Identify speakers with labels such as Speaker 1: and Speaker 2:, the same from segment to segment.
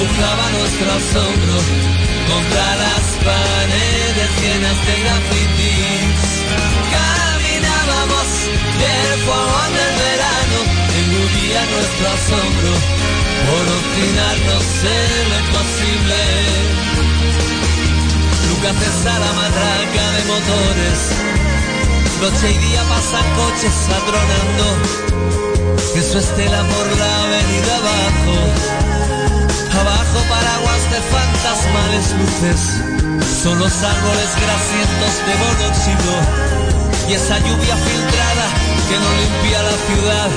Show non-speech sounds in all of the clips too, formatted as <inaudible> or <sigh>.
Speaker 1: empujaba nuestro asombro contra las paredes llenas de grafitis. Caminábamos forma del verano, engullía nuestro asombro por obstinarnos en lo imposible. Lucas cesa la matraca de motores, noche y día pasan coches atronando, que su estela por la avenida abajo Abajo paraguas de fantasmales luces, son los árboles grasientos de monóxido y esa lluvia filtrada que no limpia la ciudad.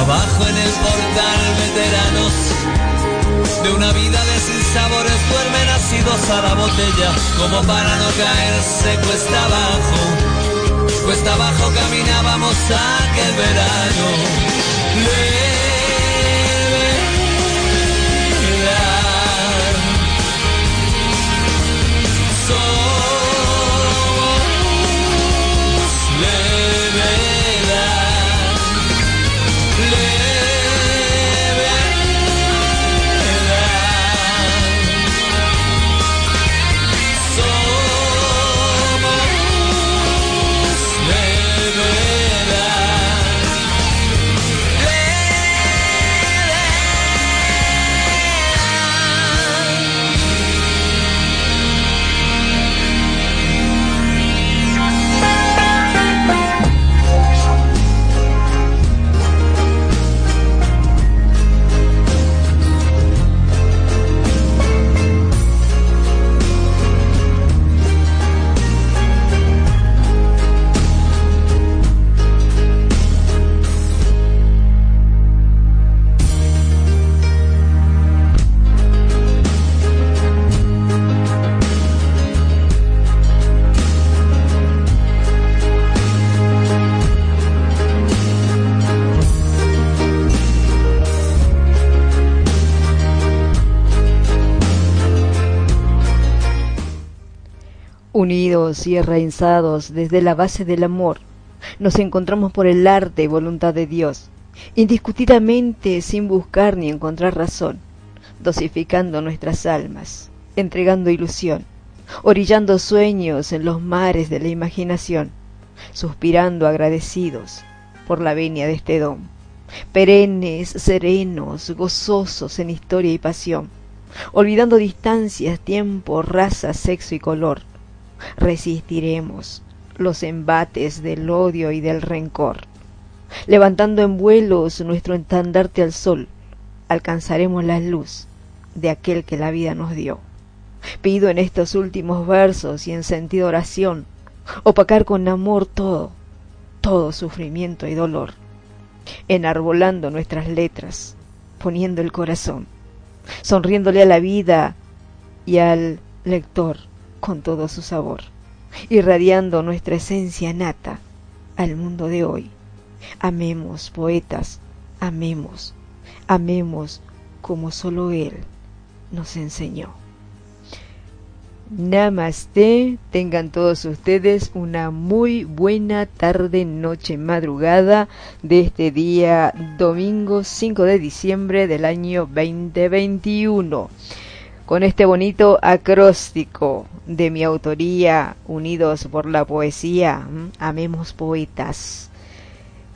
Speaker 1: Abajo en el portal veteranos de una vida de sinsabores duermen asidos a la botella como para no caerse cuesta abajo. Cuesta abajo caminábamos aquel verano.
Speaker 2: Unidos y arraizados desde la base del amor, nos encontramos por el arte y voluntad de Dios, indiscutidamente sin buscar ni encontrar razón, dosificando nuestras almas, entregando ilusión, orillando sueños en los mares de la imaginación, suspirando agradecidos por la venia de este don, perennes, serenos, gozosos en historia y pasión, olvidando distancias, tiempo, raza, sexo y color, resistiremos los embates del odio y del rencor. Levantando en vuelos nuestro estandarte al sol, alcanzaremos la luz de aquel que la vida nos dio. Pido en estos últimos versos y en sentido oración, opacar con amor todo, todo sufrimiento y dolor, enarbolando nuestras letras, poniendo el corazón, sonriéndole a la vida y al lector con todo su sabor, irradiando nuestra esencia nata al mundo de hoy. Amemos, poetas, amemos, amemos como solo Él nos enseñó. Namaste, tengan todos ustedes una muy buena tarde, noche, madrugada de este día domingo 5 de diciembre del año 2021 con este bonito acróstico de mi autoría, unidos por la poesía, amemos poetas.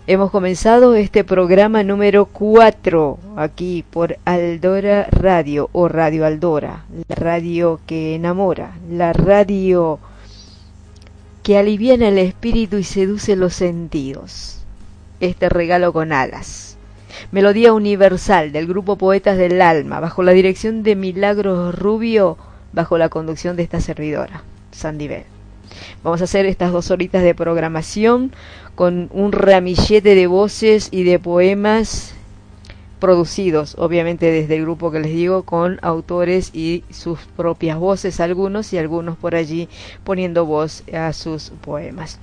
Speaker 2: Hemos comenzado este programa número 4 aquí por Aldora Radio o Radio Aldora, la radio que enamora, la radio que aliviana el espíritu y seduce los sentidos. Este regalo con alas. Melodía Universal del grupo Poetas del Alma, bajo la dirección de Milagros Rubio, bajo la conducción de esta servidora, Sandy Bell. Vamos a hacer estas dos horitas de programación con un ramillete de voces y de poemas producidos, obviamente desde el grupo que les digo, con autores y sus propias voces, algunos y algunos por allí poniendo voz a sus poemas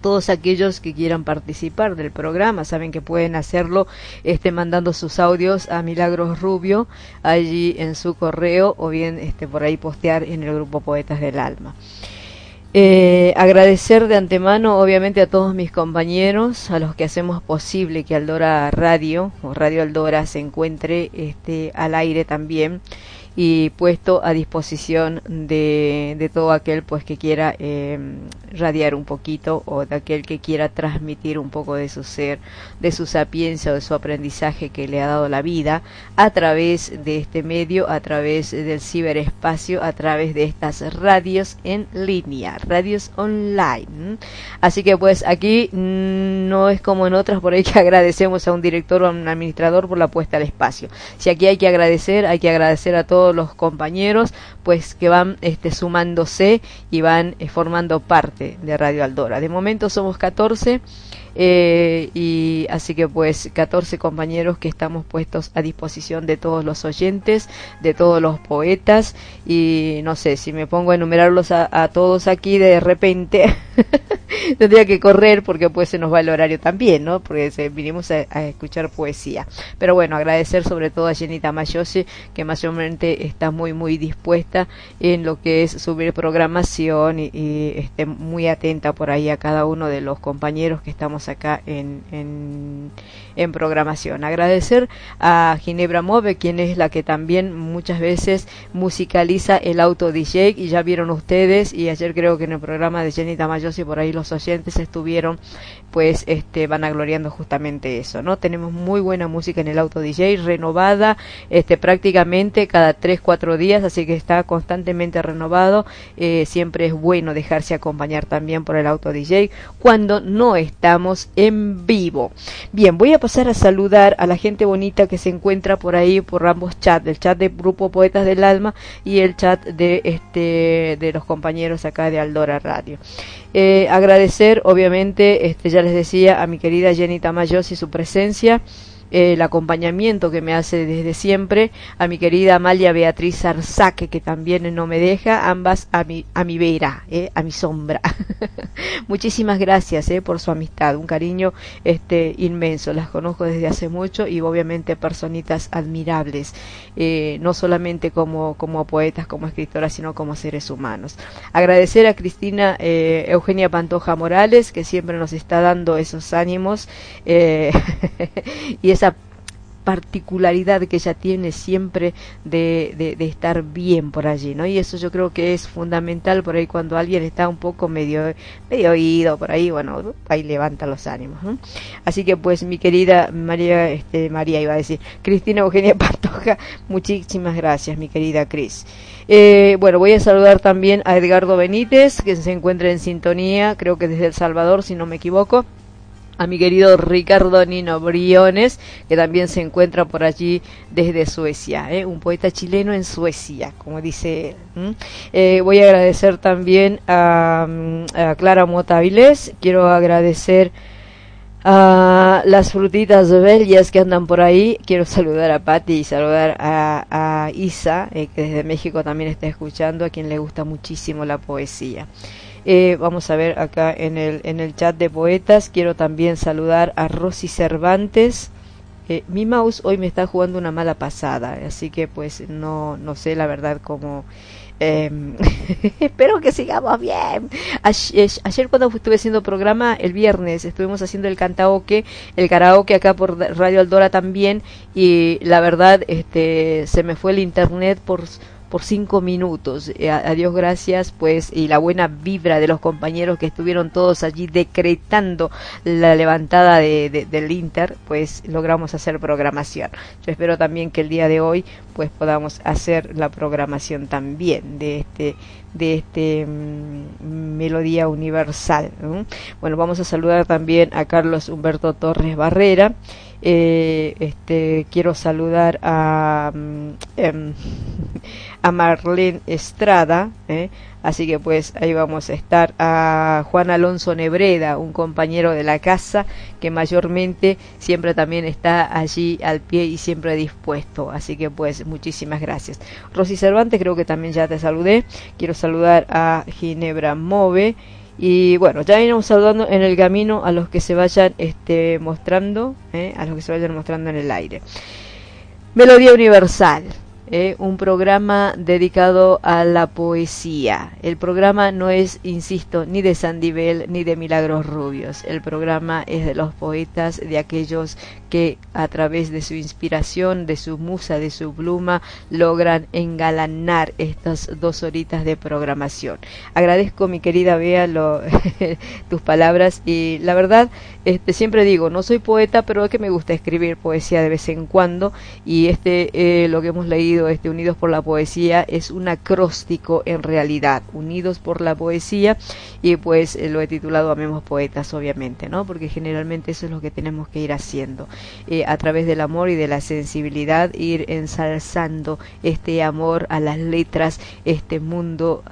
Speaker 2: todos aquellos que quieran participar del programa saben que pueden hacerlo este mandando sus audios a Milagros Rubio allí en su correo o bien este por ahí postear en el grupo Poetas del Alma. Eh, agradecer de antemano obviamente a todos mis compañeros, a los que hacemos posible que Aldora Radio o Radio Aldora se encuentre este, al aire también y puesto a disposición de, de todo aquel pues que quiera eh, radiar un poquito o de aquel que quiera transmitir un poco de su ser, de su sapiencia o de su aprendizaje que le ha dado la vida a través de este medio, a través del ciberespacio, a través de estas radios en línea, radios online. Así que pues aquí no es como en otras por ahí que <laughs> agradecemos a un director o a un administrador por la puesta al espacio. Si aquí hay que agradecer, hay que agradecer a todos los compañeros pues que van este, sumándose y van eh, formando parte de Radio Aldora. De momento somos 14 eh, y así que pues 14 compañeros que estamos puestos a disposición de todos los oyentes, de todos los poetas y no sé si me pongo a enumerarlos a, todos aquí de repente <laughs> tendría que correr porque pues se nos va el horario también, ¿no? Porque vinimos a, escuchar poesía. Pero bueno, agradecer sobre todo a Jenita Mayosi, que mayormente está muy, muy dispuesta en lo que es subir programación y esté muy atenta por ahí a cada uno de los compañeros que estamos acá en, en, en programación. Agradecer a Ginebra Move, quien es la que también muchas veces musicaliza el auto DJ y ya vieron ustedes y ayer creo que en el programa de Jenny Tamayosi por ahí los oyentes estuvieron pues este van agloriando justamente eso, ¿no? Tenemos muy buena música en el auto DJ, renovada este prácticamente cada 3 4 días, así que está constantemente renovado. Eh, siempre es bueno dejarse acompañar también por el auto DJ cuando no estamos en vivo. Bien, voy a pasar a saludar a la gente bonita que se encuentra por ahí por ambos chats, el chat del grupo Poetas del Alma y el chat de este de los compañeros acá de Aldora Radio. Eh, agradecer, obviamente, este, ya les decía, a mi querida Jenny Tamayos y su presencia el acompañamiento que me hace desde siempre, a mi querida Amalia Beatriz Arzaque, que también no me deja, ambas a mi, a mi vera, eh, a mi sombra. <laughs> Muchísimas gracias eh, por su amistad, un cariño este, inmenso, las conozco desde hace mucho y obviamente personitas admirables, eh, no solamente como, como poetas, como escritoras, sino como seres humanos. Agradecer a Cristina eh, Eugenia Pantoja Morales, que siempre nos está dando esos ánimos <laughs> y esa particularidad que ella tiene siempre de, de, estar bien por allí, ¿no? Y eso yo creo que es fundamental por ahí cuando alguien está un poco medio, medio oído por ahí, bueno, ahí levanta los ánimos, Así que pues mi querida María, este, María iba a decir, Cristina Eugenia <laughs> Pantoja, muchísimas gracias, mi querida Cris. Eh, bueno, voy a saludar también a Edgardo Benítez, que se encuentra en sintonía, creo que desde El Salvador, si no me equivoco a mi querido Ricardo Nino Briones, que también se encuentra por allí desde Suecia, ¿eh? un poeta chileno en Suecia, como dice él. Eh, voy a agradecer también a, Clara Motaviles, quiero agradecer a las frutitas bellas que andan por ahí. Quiero saludar a Patti y saludar a, Isa, eh, que desde México también está escuchando, a quien le gusta muchísimo la poesía. Eh, vamos a ver acá en el, en el chat de poetas. Quiero también saludar a Rosy Cervantes. Eh, mi mouse hoy me está jugando una mala pasada, así que pues no, no sé la verdad cómo... Em, <laughs> espero que sigamos bien. Ayer, cuando estuve haciendo programa, el viernes, estuvimos haciendo el karaoke, el karaoke acá por Radio Aldora también, y la verdad, este, se me fue el internet por por cinco minutos. Eh, a, Dios gracias, pues, y la buena vibra de los compañeros que estuvieron todos allí decretando la levantada de, del Inter, pues logramos hacer programación. Yo espero también que el día de hoy, pues, podamos hacer la programación también de este de este mm, melodía universal. Bueno, vamos a saludar también a Carlos Humberto Torres Barrera. Eh, este, quiero saludar a, mm, em, <laughs> a Marlene Estrada, ¿eh? Así que pues ahí vamos a estar a Juan Alonso Nebreda, un compañero de la casa que mayormente siempre también está allí al pie y siempre dispuesto, así que pues muchísimas gracias. Rosy Cervantes, creo que también ya te saludé, quiero saludar a Ginebra Move. Y bueno, ya iremos saludando en el camino a los que se vayan este, mostrando, ¿eh? a los que se vayan mostrando en el aire. Melodía Universal. Eh, un programa dedicado a la poesía. El programa no es, insisto, ni de Sandibel ni de Milagros Rubios. El programa es de los poetas, de aquellos que a través de su inspiración, de su musa, de su pluma, logran engalanar estas dos horitas de programación. Agradezco, mi querida Bea, lo, <laughs> tus palabras y la verdad, este, siempre digo, no soy poeta, pero es que me gusta escribir poesía de vez en cuando y este, eh, lo que hemos leído este Unidos por la Poesía es un acróstico en realidad, Unidos por la Poesía, y pues eh, lo he titulado Amemos Poetas, obviamente, ¿no? Porque generalmente eso es lo que tenemos que ir haciendo, eh, a través del amor y de la sensibilidad, ir ensalzando este amor a las letras, este mundo,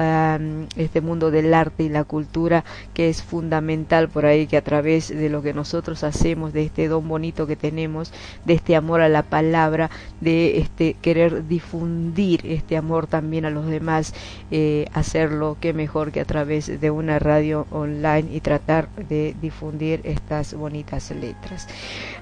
Speaker 2: este mundo del arte y la cultura que es fundamental por ahí, que a través de lo que nosotros hacemos, de este don bonito que tenemos, de este amor a la palabra, de este querer difundir este amor también a los demás, eh, hacerlo, qué mejor que a través de una radio online y tratar de difundir estas bonitas letras.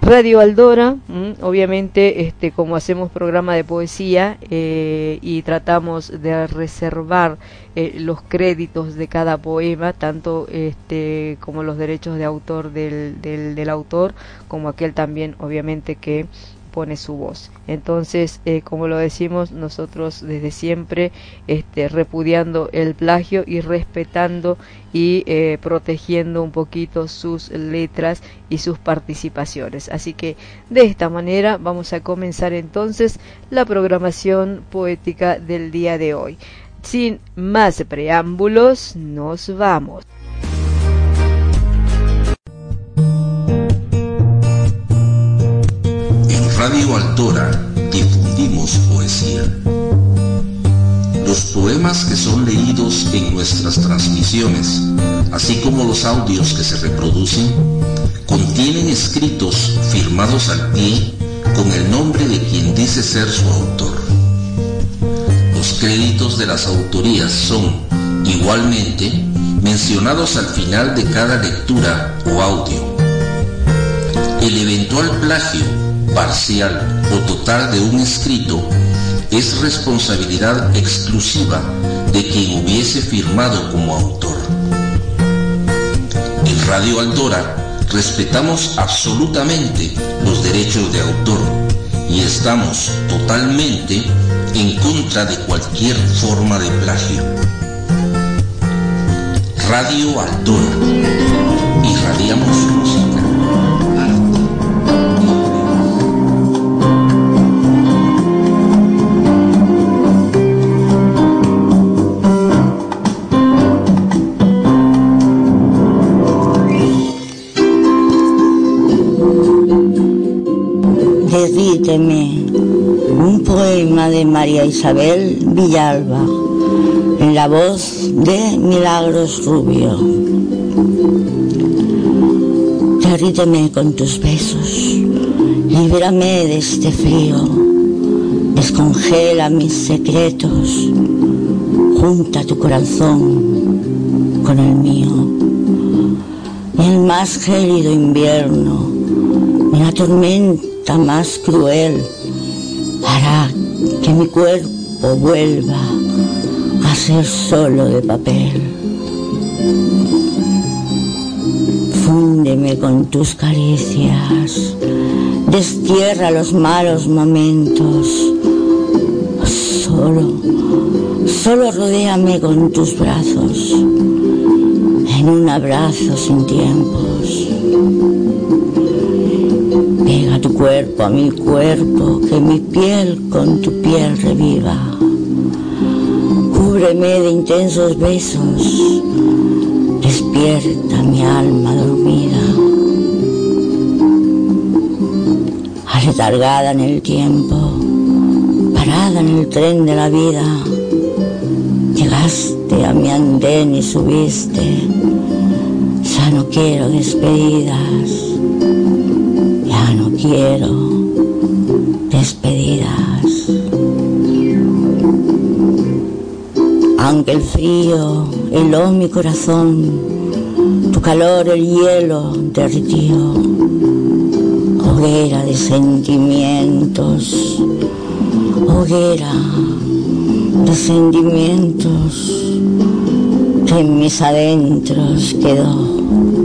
Speaker 2: Radio Aldora, obviamente, este, como hacemos programa de poesía eh, y tratamos de reservar eh, los créditos de cada poema, tanto este, como los derechos de autor del, del, del autor, como aquel también, obviamente, que pone su voz. Entonces, eh, como lo decimos nosotros desde siempre, este, repudiando el plagio y respetando y eh, protegiendo un poquito sus letras y sus participaciones. Así que de esta manera vamos a comenzar entonces la programación poética del día de hoy. Sin más preámbulos, nos vamos.
Speaker 3: Radio Altora difundimos poesía. Los poemas que son leídos en nuestras transmisiones, así como los audios que se reproducen, contienen escritos firmados al pie con el nombre de quien dice ser su autor. Los créditos de las autorías son, igualmente, mencionados al final de cada lectura o audio. El eventual plagio parcial o total de un escrito es responsabilidad exclusiva de quien hubiese firmado como autor. En Radio Aldora respetamos absolutamente los derechos de autor y estamos totalmente en contra de cualquier forma de plagio. Radio Aldora. Irradiamos
Speaker 4: un poema de María Isabel Villalba, en la voz de Milagros Rubio. Derríteme con tus besos, líbrame de este frío, descongela mis secretos, junta tu corazón con el mío. En el más gélido invierno, en la tormenta más cruel hará que mi cuerpo vuelva a ser solo de papel. Fúndeme con tus caricias, destierra los malos momentos. Solo, solo rodéame con tus brazos, en un abrazo sin tiempos tu cuerpo a mi cuerpo, que mi piel con tu piel reviva. Cúbreme de intensos besos, despierta mi alma dormida. Aletargada en el tiempo, parada en el tren de la vida, llegaste a mi andén y subiste, ya no quiero despedidas quiero despedidas. Aunque el frío heló mi corazón, tu calor el hielo derritió. Hoguera de sentimientos, hoguera de sentimientos que en mis adentros quedó.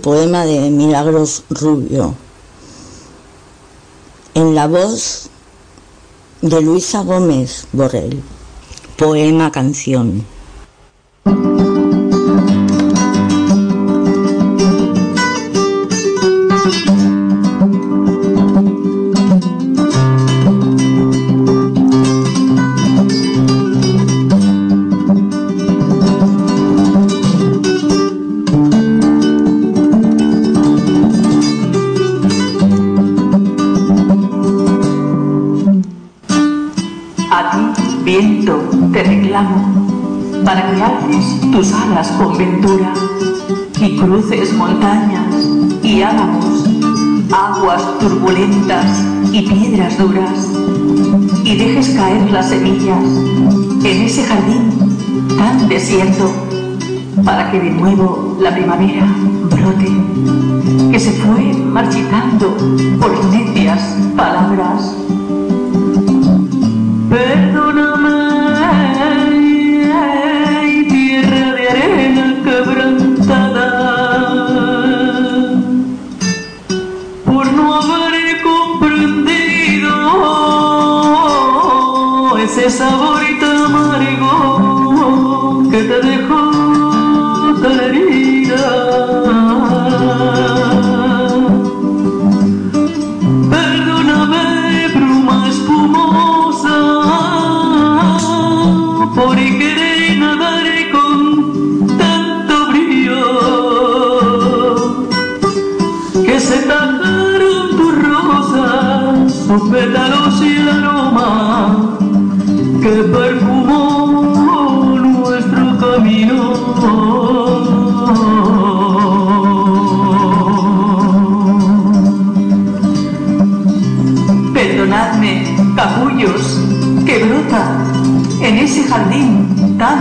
Speaker 5: Poema de Milagros Rubio. En la voz de Luisa Gómez Borrell. Poema canción.
Speaker 6: Con ventura y cruces montañas y álamos, aguas turbulentas y piedras duras y dejes caer las semillas en ese jardín tan desierto para que de nuevo la primavera brote, que se fue marchitando por necias palabras. savoir.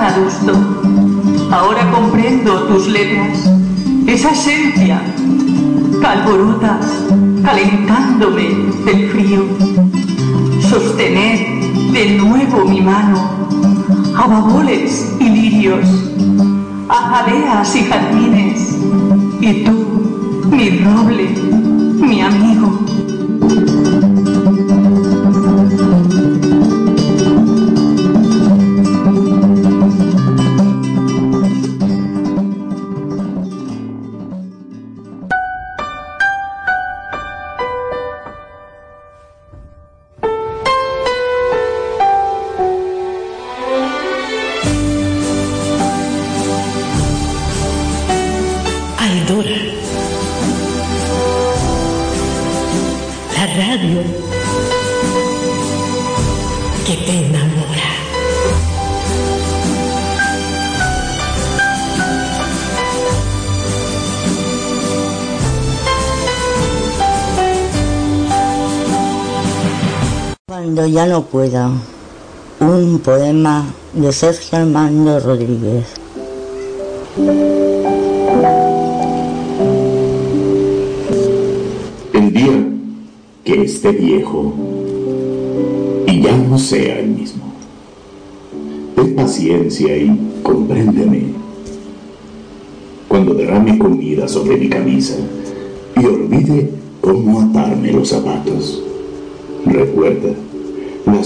Speaker 6: Tan adusto. Ahora comprendo tus letras, esa esencia calborota calentándome del frío. Sostener de nuevo mi mano a baboles y lirios, a y jardines, y tú, mi roble, mi amigo.
Speaker 5: Ya no pueda. Un poema de Sergio Armando Rodríguez.
Speaker 7: El día que esté viejo y ya no sea el mismo. Ten paciencia y compréndeme. Cuando derrame comida sobre mi camisa y olvide cómo atarme los zapatos. Recuerda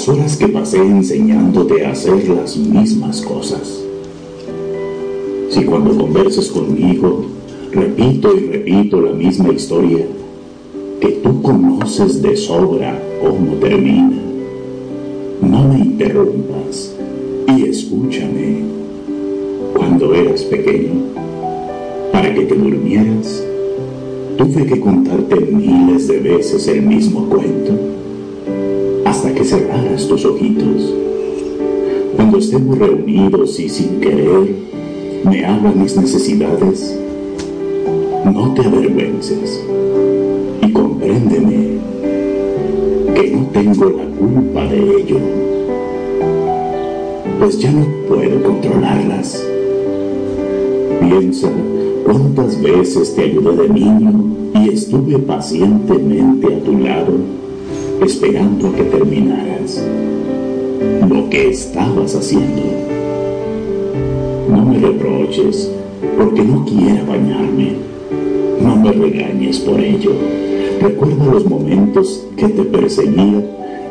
Speaker 7: horas que pasé enseñándote a hacer las mismas cosas. Si cuando converses conmigo repito y repito la misma historia, que tú conoces de sobra cómo termina, no me interrumpas y escúchame. Cuando eras pequeño, para que te durmieras, tuve que contarte miles de veces el mismo cuento hasta que cerraras tus ojitos. Cuando estemos reunidos y sin querer me hagan mis necesidades, no te avergüences y compréndeme que no tengo la culpa de ello, pues ya no puedo controlarlas. Piensa cuántas veces te ayudé de niño y estuve pacientemente a tu lado esperando a que terminaras lo que estabas haciendo. No me reproches porque no quiera bañarme. No me regañes por ello. Recuerda los momentos que te perseguía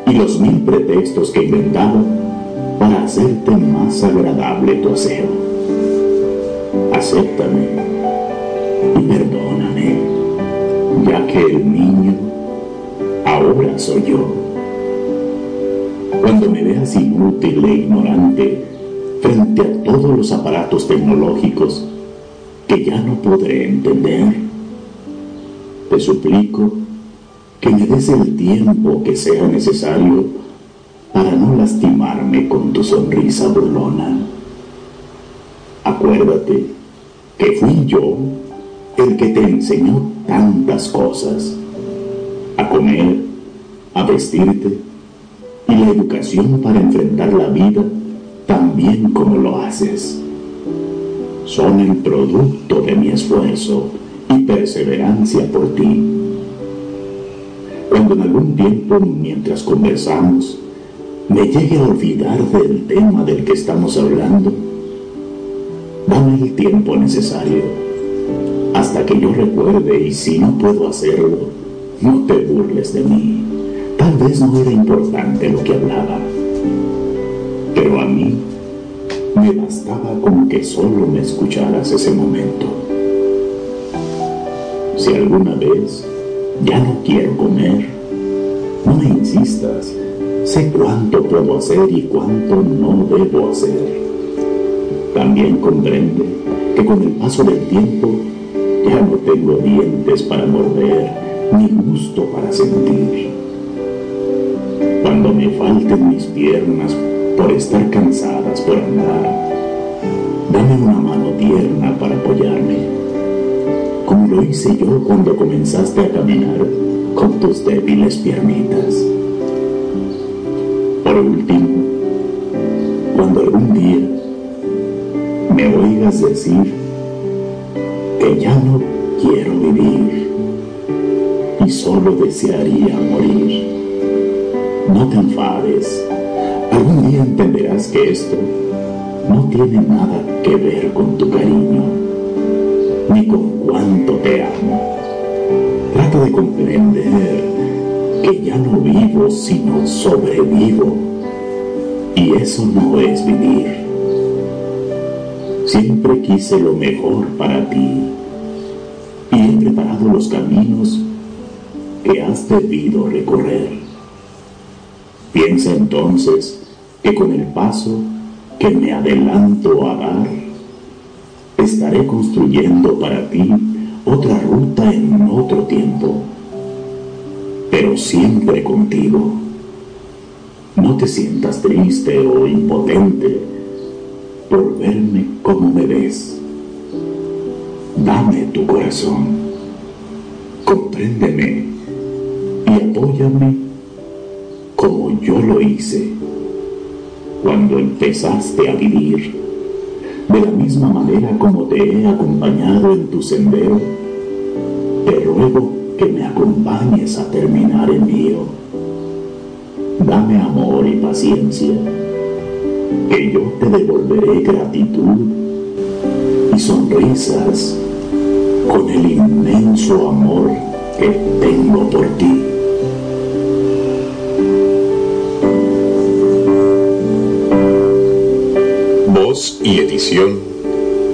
Speaker 7: y los mil pretextos que inventaba para hacerte más agradable tu aseo. Acéptame y perdóname, ya que el niño ahora soy yo. Cuando me veas inútil e ignorante frente a todos los aparatos tecnológicos que ya no podré entender, te suplico que me des el tiempo que sea necesario para no lastimarme con tu sonrisa burlona. Acuérdate que fui yo el que te enseñó tantas cosas, a comer, a vestirte y la educación para enfrentar la vida tan bien como lo haces. Son el producto de mi esfuerzo y perseverancia por ti. Cuando en algún tiempo, mientras conversamos, me llegue a olvidar del tema del que estamos hablando, dame el tiempo necesario hasta que yo recuerde y si no puedo hacerlo, no te burles de mí. Tal vez no era importante lo que hablaba, pero a mí me bastaba con que solo me escucharas ese momento. Si alguna vez ya no quiero comer, no me insistas, Sé cuánto puedo hacer y cuánto no debo hacer. También comprende que con el paso del tiempo ya no tengo dientes para morder ni gusto para sentir. Cuando me falten mis piernas por estar cansadas por andar, dame una mano tierna para apoyarme, como lo hice yo cuando comenzaste a caminar con tus débiles piernitas. Por último, cuando algún día me oigas decir que ya no quiero vivir y solo desearía morir, no te enfades. Algún día entenderás que esto no tiene nada que ver con tu cariño, ni con cuánto te amo. Trata de comprender que ya no vivo, sino sobrevivo. Y eso no es vivir. Siempre quise lo mejor para ti y he preparado los caminos que has debido recorrer. Piensa entonces que con el paso que me adelanto a dar, estaré construyendo para ti otra ruta en otro tiempo pero siempre contigo. No te sientas triste o impotente por verme como me ves. Dame tu corazón, compréndeme y apóyame como yo lo hice cuando empezaste a vivir. De la misma manera como te he acompañado en tu sendero, te ruego que me acompañes a terminar el mío. Dame amor y paciencia, que yo te devolveré gratitud y sonrisas con el inmenso amor que tengo por ti.
Speaker 8: Y edición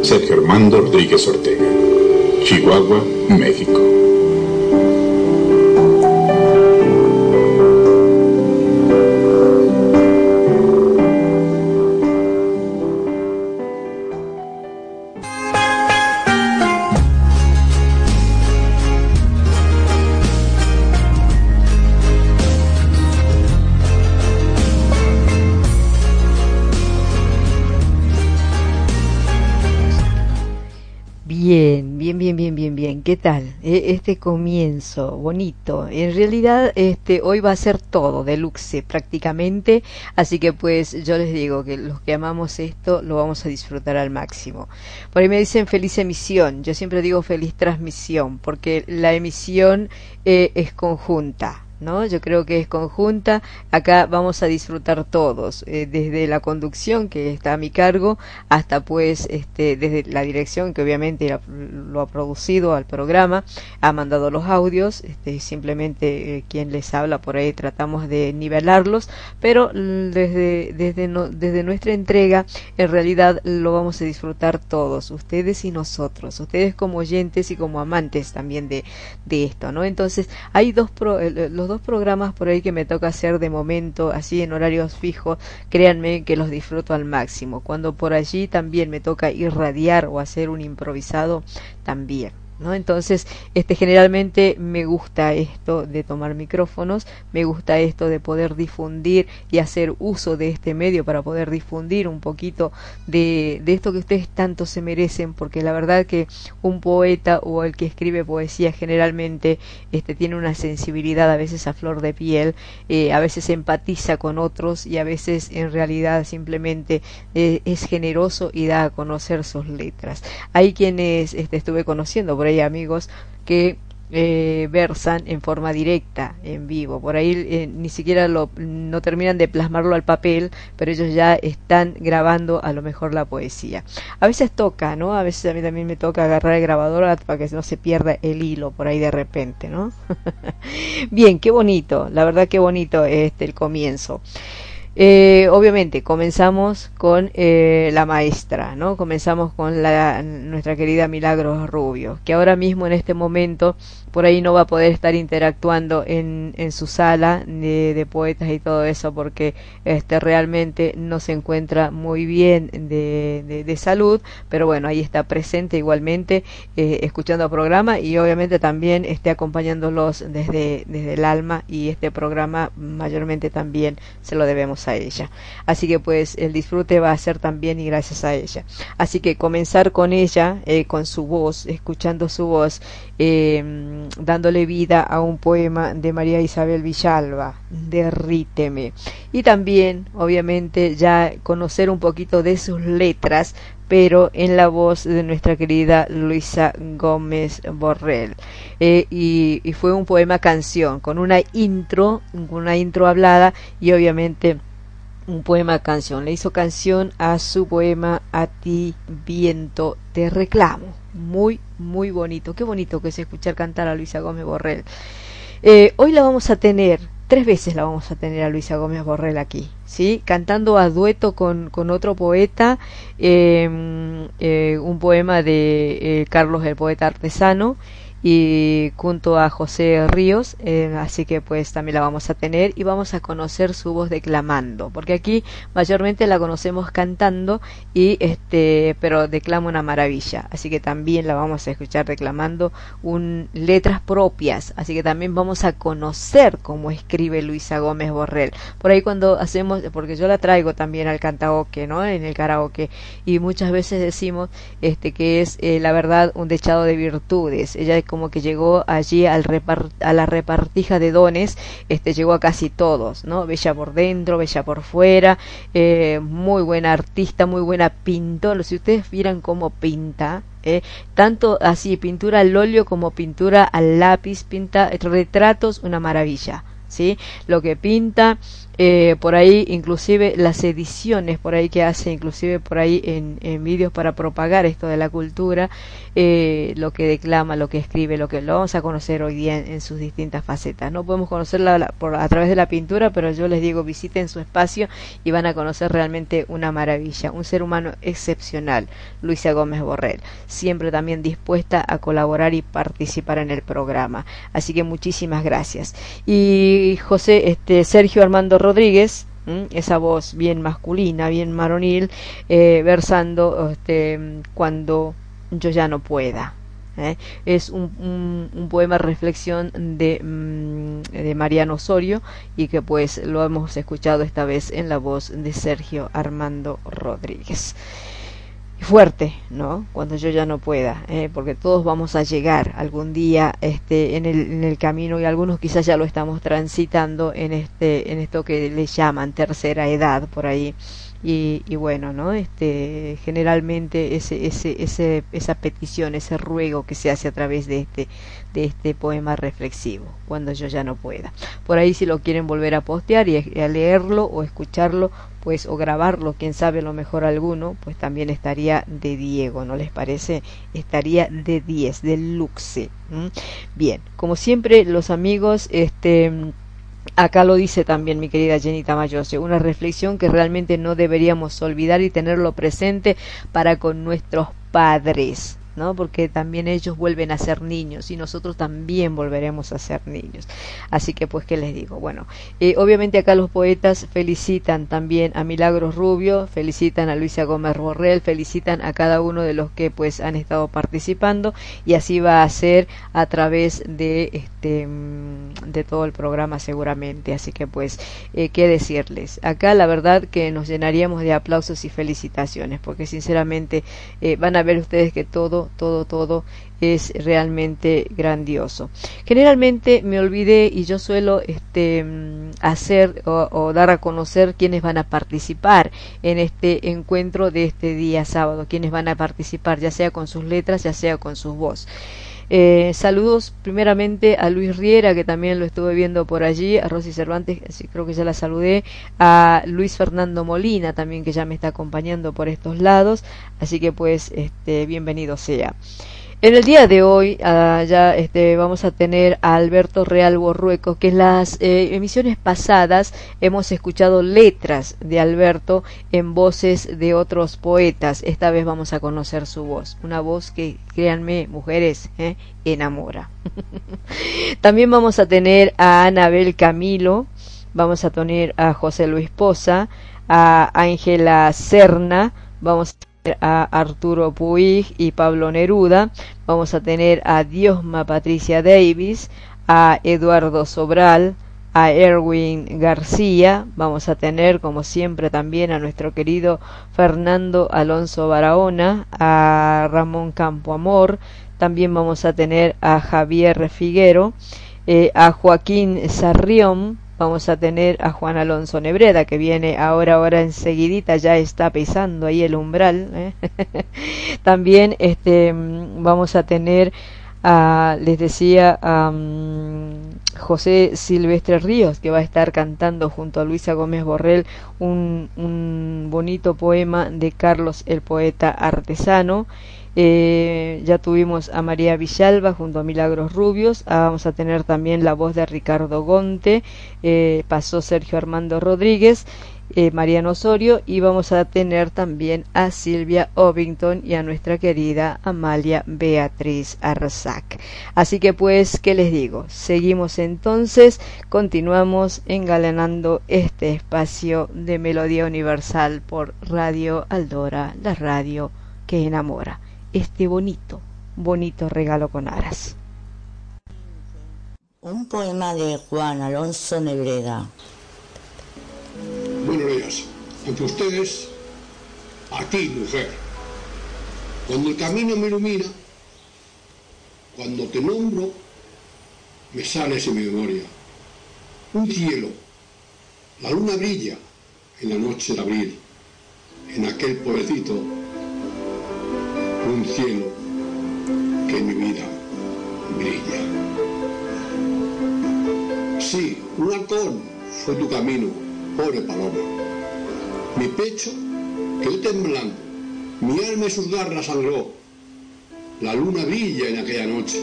Speaker 8: Sergio Armando Rodríguez Ortega, Chihuahua, México.
Speaker 2: ¿Qué tal? E, este comienzo bonito. En realidad, este, hoy va a ser todo deluxe prácticamente, así que pues yo les digo que los que amamos esto lo vamos a disfrutar al máximo. Por ahí me dicen feliz emisión, yo siempre digo feliz transmisión, porque la emisión eh, es conjunta ¿no? Yo creo que es conjunta. Acá vamos a disfrutar todos, eh, desde la conducción que está a mi cargo hasta pues este, desde la dirección que obviamente lo ha producido al programa, ha mandado los audios, este, simplemente eh, quien les habla por ahí tratamos de nivelarlos, pero desde, desde, desde nuestra entrega en realidad lo vamos a disfrutar todos, ustedes y nosotros, ustedes como oyentes y como amantes también de, de esto, ¿no? Entonces hay dos los dos programas por ahí que me toca hacer de momento, así en horarios fijos, créanme que los disfruto al máximo. Cuando por allí también me toca irradiar o hacer un improvisado, también. ¿No? Entonces, este, generalmente me gusta esto de tomar micrófonos, me gusta esto de poder difundir y hacer uso de este medio para poder difundir un poquito de, de esto que ustedes tanto se merecen, porque la verdad que un poeta o el que escribe poesía generalmente este, tiene una sensibilidad a veces a flor de piel, eh, a veces empatiza con otros y a veces en realidad simplemente eh, es generoso y da a conocer sus letras. Hay quienes este, estuve conociendo por amigos que eh, versan en forma directa, en vivo. Por ahí eh, ni siquiera lo, no terminan de plasmarlo al papel, pero ellos ya están grabando a lo mejor la poesía. A veces toca, ¿no? A veces a mí también me toca agarrar el grabador para que no se pierda el hilo por ahí de repente, ¿no? <laughs> Bien, qué bonito, la verdad qué bonito este el comienzo. Eh, obviamente, comenzamos con eh, la maestra, ¿no? Comenzamos con la, nuestra querida Milagros Rubio, que ahora mismo en este momento por ahí no va a poder estar interactuando en, en su sala de, de, poetas y todo eso porque este realmente no se encuentra muy bien de, de, salud pero bueno ahí está presente igualmente eh, escuchando el programa y obviamente también esté acompañándolos desde, desde el alma y este programa mayormente también se lo debemos a ella. Así que pues el disfrute va a ser también y gracias a ella. Así que comenzar con ella eh, con su voz escuchando su voz eh, dándole vida a un poema de María Isabel Villalba, Derríteme. Y también, obviamente, ya conocer un poquito de sus letras, pero en la voz de nuestra querida Luisa Gómez Borrell. Eh, y, y, fue un poema canción, con una intro, una intro hablada y obviamente un poema canción. Le hizo canción a su poema A ti viento te reclamo. Muy, muy bonito. Qué bonito que es escuchar cantar a Luisa Gómez Borrell. Eh, hoy la vamos a tener, tres veces la vamos a tener a Luisa Gómez Borrell aquí, ¿sí? Cantando a dueto con, con otro poeta, em, eh, un poema de eh, Carlos el poeta artesano, y junto a José Ríos, eh, así que pues también la vamos a tener y vamos a conocer su voz declamando, porque aquí mayormente la conocemos cantando y este, pero declama una maravilla, así que también la vamos a escuchar declamando un letras propias, así que también vamos a conocer cómo escribe Luisa Gómez Borrell. Por ahí cuando hacemos, porque yo la traigo también al cantaoke, ¿no? En el karaoke y muchas veces decimos este que es eh, la verdad un dechado de virtudes. Ella como que llegó allí al a la repartija de dones, este llegó a casi todos, ¿no? Bella por dentro, bella por fuera, eh, muy buena artista, muy buena pintora. Si ustedes vieran cómo pinta, eh, tanto así pintura al óleo como pintura al lápiz, pinta retratos, una maravilla. ¿Sí? Lo que pinta, eh, por ahí inclusive las ediciones por ahí que hace inclusive por ahí en, en vídeos para propagar esto de la cultura eh, lo que declama lo que escribe lo que lo vamos a conocer hoy día en, sus distintas facetas. No podemos conocerla por, a través de la pintura pero yo les digo visiten su espacio y van a conocer realmente una maravilla un ser humano excepcional Luisa Gómez Borrell siempre también dispuesta a colaborar y participar en el programa. Así que muchísimas gracias. Y José este Sergio Armando esa voz bien masculina, bien maronil, eh, versando este, cuando yo ya no pueda. ¿eh? Es un, un, poema reflexión de, mm, de Mariano Osorio y que pues lo hemos escuchado esta vez en la voz de Sergio Armando Rodríguez fuerte, ¿no? Cuando yo ya no pueda, ¿eh? porque todos vamos a llegar algún día este, en, el, en el camino y algunos quizás ya lo estamos transitando en, este, en esto que le llaman tercera edad por ahí y, y, bueno, ¿no? Este, generalmente ese, ese, ese, esa petición, ese ruego que se hace a través de este, de este poema reflexivo, cuando yo ya no pueda. Por ahí si lo quieren volver a postear y a leerlo o escucharlo, pues o grabarlo, quién sabe lo mejor alguno, pues también estaría de Diego, ¿no les parece? Estaría de 10, de luxe. Bien, como siempre los amigos, este Acá lo dice también mi querida Jenita Mayose, una reflexión que realmente no deberíamos olvidar y tenerlo presente para con nuestros padres. ¿No? Porque también ellos vuelven a ser niños y nosotros también volveremos a ser niños. Así que pues, ¿qué les digo? Bueno, eh, obviamente acá los poetas felicitan también a Milagros Rubio, felicitan a Luisa Gómez Borrell, felicitan a cada uno de los que pues han estado participando y así va a ser a través de este mm, de todo el programa seguramente. Así que pues, eh, ¿qué decirles? Acá la verdad que nos llenaríamos de aplausos y felicitaciones porque sinceramente eh, van a ver ustedes que todo todo, todo, es realmente grandioso. Generalmente me olvidé y yo suelo este, mm, hacer o, dar a conocer quienes van a participar en este encuentro de este día sábado, quienes van a participar, ya sea con sus letras, ya sea con sus voz. Eh, saludos primeramente a Luis Riera, que también lo estuve viendo por allí, a Rosy Cervantes, creo que ya la saludé, a Luis Fernando Molina también, que ya me está acompañando por estos lados, así que pues este, bienvenido sea. En el día de hoy uh, ya este, vamos a tener a Alberto Real Borrueco, que en las eh, emisiones pasadas hemos escuchado letras de Alberto en voces de otros poetas. Esta vez vamos a conocer su voz, una voz que, créanme, mujeres, eh, enamora. <laughs> También vamos a tener a Anabel Camilo, vamos a tener a José Luis Poza, a Ángela Serna, vamos a a Arturo Puig y Pablo Neruda, vamos a tener a Diosma Patricia Davis, a Eduardo Sobral, a Erwin García, vamos a tener como siempre también a nuestro querido Fernando Alonso Barahona, a Ramón Campo Amor, también vamos a tener a Javier Figuero, eh, a Joaquín Sarrión, vamos a tener a Juan Alonso Nebreda que viene ahora ahora enseguidita ya está pisando ahí el umbral ¿eh? <laughs> también este mm, vamos a tener a, les decía a José Silvestre Ríos que va a estar cantando junto a Luisa Gómez Borrell un, un bonito poema de Carlos el poeta artesano eh, ya tuvimos a María Villalba junto a Milagros Rubios, ah, vamos a tener también la voz de Ricardo Gonte, eh, pasó Sergio Armando Rodríguez, eh, Mariano Osorio y vamos a tener también a Silvia Ovington y a nuestra querida Amalia Beatriz Arzac. Así que pues, ¿qué les digo? Seguimos entonces, continuamos engalanando este espacio de Melodía Universal por Radio Aldora, la radio que enamora este bonito, bonito regalo con aras.
Speaker 5: Un poema de Juan Alonso Nebreda.
Speaker 9: Buenos días. Ante ustedes, a ti, mujer. Cuando el camino me ilumina, cuando te nombro, me sales en mi memoria. Un cielo, la luna brilla en la noche de abril, en aquel pueblecito un cielo que en mi vida brilla. Sí, un halcón fue tu camino, pobre paloma. Mi pecho quedó temblando, mi alma y sus garras sangró. La luna brilla en aquella noche,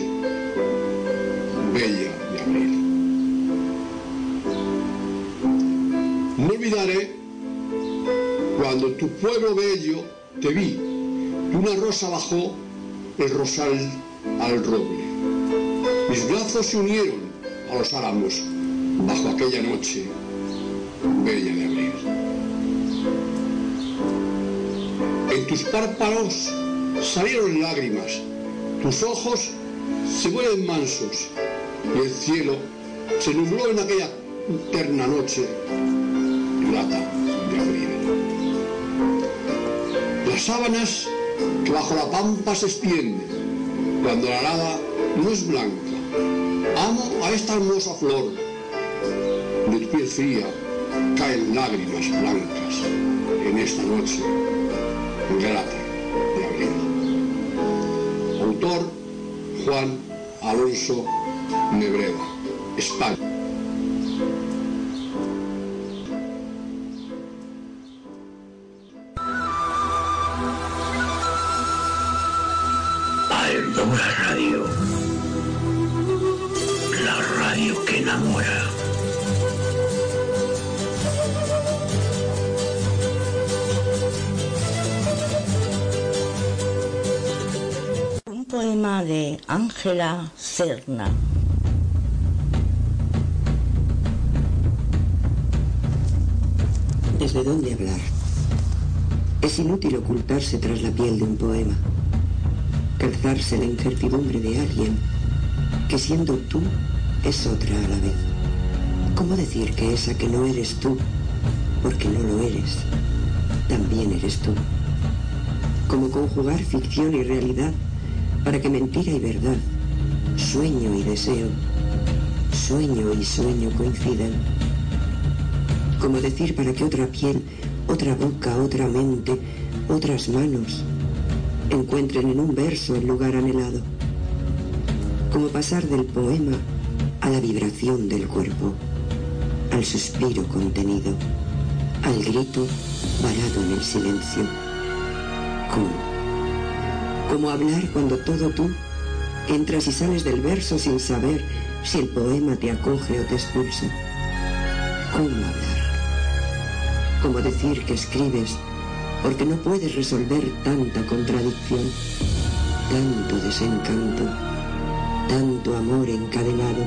Speaker 9: bella de abril. No olvidaré cuando tu pueblo bello te vi una rosa bajó el rosal al roble. Mis brazos se unieron a los álamos bajo aquella noche bella de abril. En tus párpados salieron lágrimas, tus ojos se vuelven mansos y el cielo se nubló en aquella eterna noche plata de abril. Las sábanas que bajo la pampa se extiende, cuando la nada no es blanca. Amo a esta hermosa flor, de tu fría, caen lágrimas blancas en esta noche grata de abril. Autor Juan Alonso Nebreda, España.
Speaker 5: Ángela Serna.
Speaker 10: ¿Desde dónde hablar? Es inútil ocultarse tras la piel de un poema, calzarse la incertidumbre de alguien que siendo tú es otra a la vez. ¿Cómo decir que esa que no eres tú, porque no lo eres, también eres tú? ¿Cómo conjugar ficción y realidad para que mentira y verdad, sueño y deseo, sueño y sueño coincidan? como decir para que otra piel, otra boca, otra mente, otras manos encuentren en un verso el lugar anhelado, como pasar del poema a la vibración del cuerpo, al suspiro contenido, al grito varado en el silencio. Como hablar cuando todo tú entras y sales del verso sin saber si el poema te acoge o te expulsa. ¿Cómo hablar? como decir que escribes porque no puedes resolver tanta contradicción, tanto desencanto, tanto amor encadenado,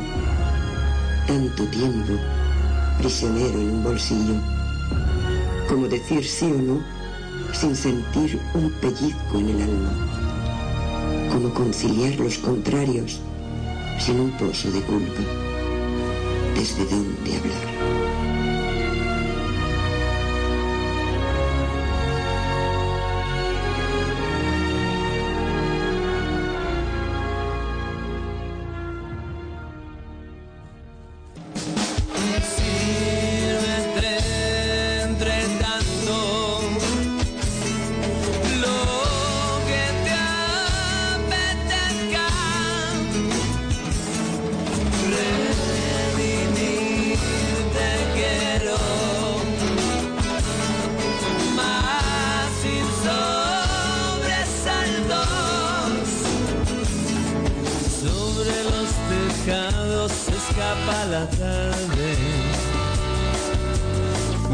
Speaker 10: tanto tiempo prisionero en un bolsillo, como decir sí o no sin sentir un pellizco en el alma, como conciliar los contrarios sin un pozo de culpa. ¿Desde dónde hablar?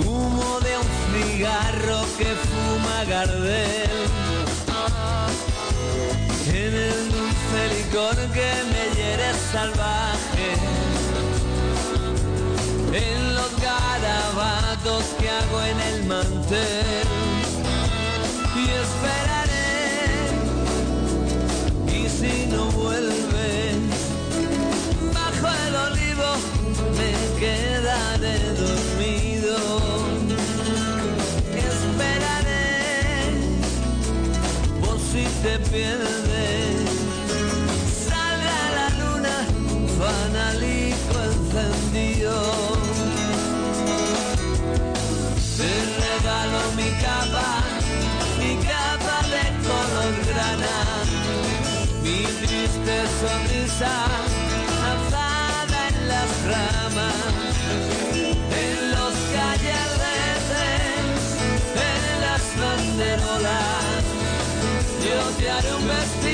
Speaker 1: Humo de un cigarro que fuma Gardel. En el dulce licor que me hiere salvaje. En los garabatos que hago en el mantel. Y esperaré. Y si no vuelves quedaré dormido. Esperaré por si te pierdes. Salga la luna, fanalico encendido. Te regalo mi capa, mi capa de color grana mi triste sonrisa alzada en las ramas, Yo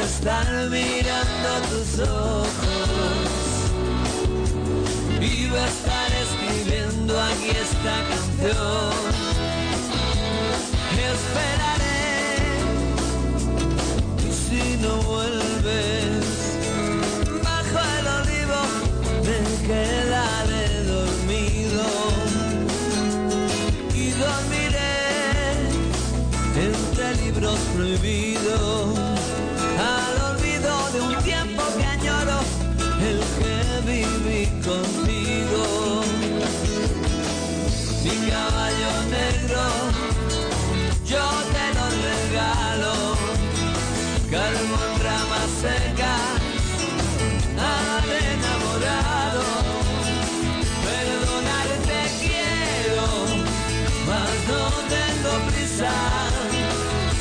Speaker 1: estar mirando tus ojos. Vivo estar escribiendo aquí esta canción. Esperaré y si no vuelves, bajo el olivo me quedaré dormido. Y dormiré entre libros prohibidos.